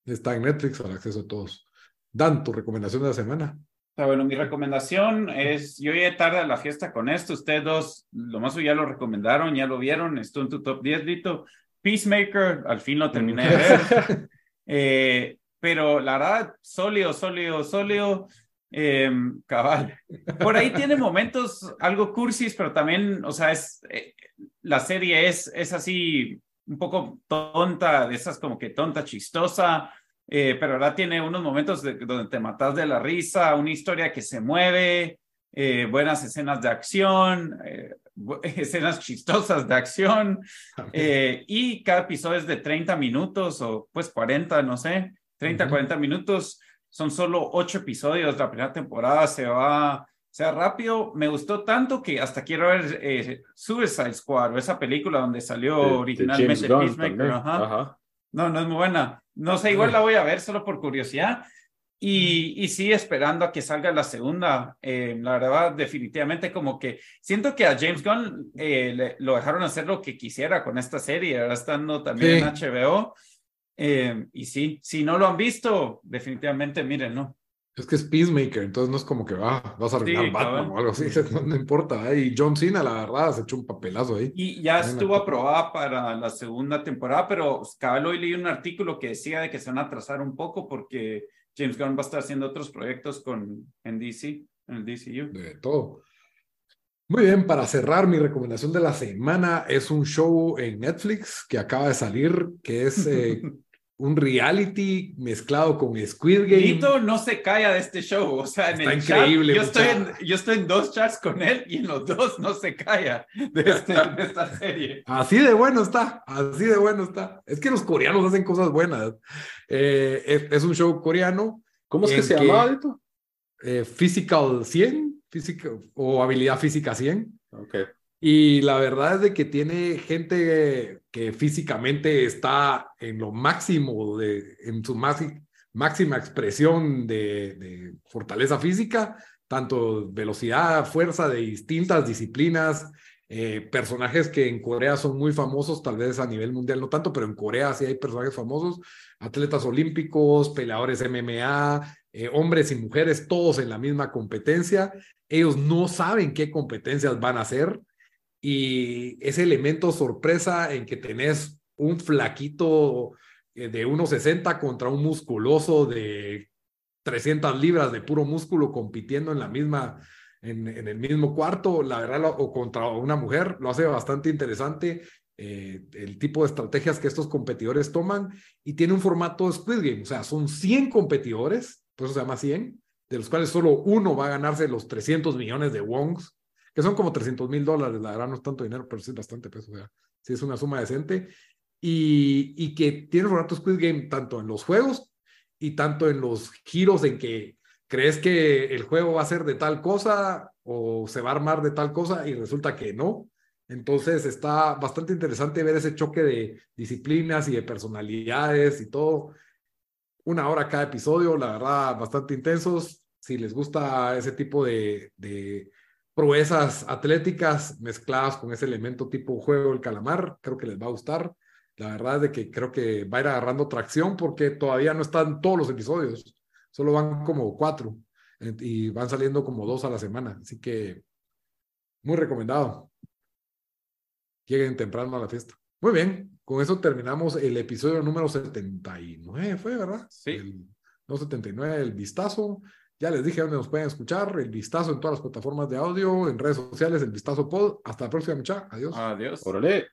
Speaker 1: Está en Netflix al acceso a todos. Dan, tu recomendación de la semana.
Speaker 3: Bueno, mi recomendación es, yo llegué tarde a la fiesta con esto, ustedes dos, lo más ya lo recomendaron, ya lo vieron, estuvo en tu top 10, Lito. Peacemaker, al fin lo terminé de ver. Eh, pero la verdad, sólido, sólido, sólido, em, cabal. Por ahí tiene momentos algo cursis, pero también, o sea, es, eh, la serie es, es así un poco tonta, de esas como que tonta, chistosa, eh, pero ahora tiene unos momentos donde te matas de la risa, una historia que se mueve, eh, buenas escenas de acción, eh, escenas chistosas de acción, y cada episodio es de 30 minutos o pues 40, no sé, 30, 40 minutos. Son solo ocho episodios, la primera temporada se va, sea rápido. Me gustó tanto que hasta quiero ver Suicide Squad o esa película donde salió originalmente Peacemaker. No, no es muy buena. No sé, igual la voy a ver solo por curiosidad. Y, y sí, esperando a que salga la segunda. Eh, la verdad, definitivamente como que siento que a James Gunn eh, lo dejaron hacer lo que quisiera con esta serie, ahora estando también en HBO. Eh, y sí, si no lo han visto, definitivamente miren, ¿no?
Speaker 1: Es que es Peacemaker, entonces no es como que ah, vas a arreglar Batman o algo así, no, importa. Y John Cena, la verdad, se echó un papelazo ahí.
Speaker 3: Y ya estuvo aprobada para la segunda temporada, pero cabal hoy leí un artículo que decía de que se van a atrasar un poco porque James Gunn va a estar haciendo otros proyectos con, en DC, en el DCU.
Speaker 1: De todo. Muy bien, para cerrar, mi recomendación de la semana es un show en Netflix que acaba de salir, que es eh, un reality mezclado con Squid Game.
Speaker 3: Lito no se calla de este show, o sea, en Está increíble. yo, estoy en, yo estoy en dos chats con él y en los dos no se calla de, este, de, esta serie.
Speaker 1: Así de bueno está, así de bueno está. Es que los coreanos hacen cosas buenas. Eh, es, un show coreano.
Speaker 2: ¿Cómo es que se llama esto?
Speaker 1: Eh, Physical 100, física, o habilidad física 100.
Speaker 2: Ok.
Speaker 1: Y la verdad es de que tiene gente que físicamente está en lo máximo, de, en su máxima expresión de, fortaleza física, tanto velocidad, fuerza de distintas disciplinas, eh, personajes que en Corea son muy famosos, tal vez a nivel mundial no tanto, pero en Corea sí hay personajes famosos, atletas olímpicos, peleadores MMA, eh, hombres y mujeres, todos en la misma competencia. Ellos no saben qué competencias van a hacer y ese elemento sorpresa en que tenés un flaquito eh, de 1,60 contra un musculoso de 300 libras de puro músculo compitiendo en la misma, en, el mismo cuarto, la verdad, o contra una mujer, lo hace bastante interesante. Eh, el tipo de estrategias que estos competidores toman y tiene un formato Squid Game, o sea, son 100 competidores, por eso se llama 100, de los cuales solo uno va a ganarse los 300 millones de wongs que son como 300 mil dólares, la verdad no es tanto dinero, pero sí es bastante peso, o sea, sí es una suma decente. y, y que tiene formato Squid Game tanto en los juegos y tanto en los giros en que crees que el juego va a ser de tal cosa o se va a armar de tal cosa y resulta que no. Entonces está bastante interesante ver ese choque de disciplinas y de personalidades y todo. Una hora cada episodio, la verdad, bastante intensos. Si les gusta ese tipo de, de proezas atléticas mezcladas con ese elemento tipo juego el calamar, creo que les va a gustar. La verdad es de que creo que va a ir agarrando tracción porque todavía no están todos los episodios, solo van como cuatro y van saliendo como dos a la semana, así que muy recomendado. Lleguen temprano a la fiesta. Muy bien, con eso terminamos el episodio número 79, fue, ¿verdad?
Speaker 3: Sí.
Speaker 1: El, no 79, el vistazo. Ya les dije dónde nos pueden escuchar, el vistazo en todas las plataformas de audio, en redes sociales, el vistazo pod. Hasta la próxima, muchachos. Adiós.
Speaker 3: Adiós.
Speaker 2: Órale.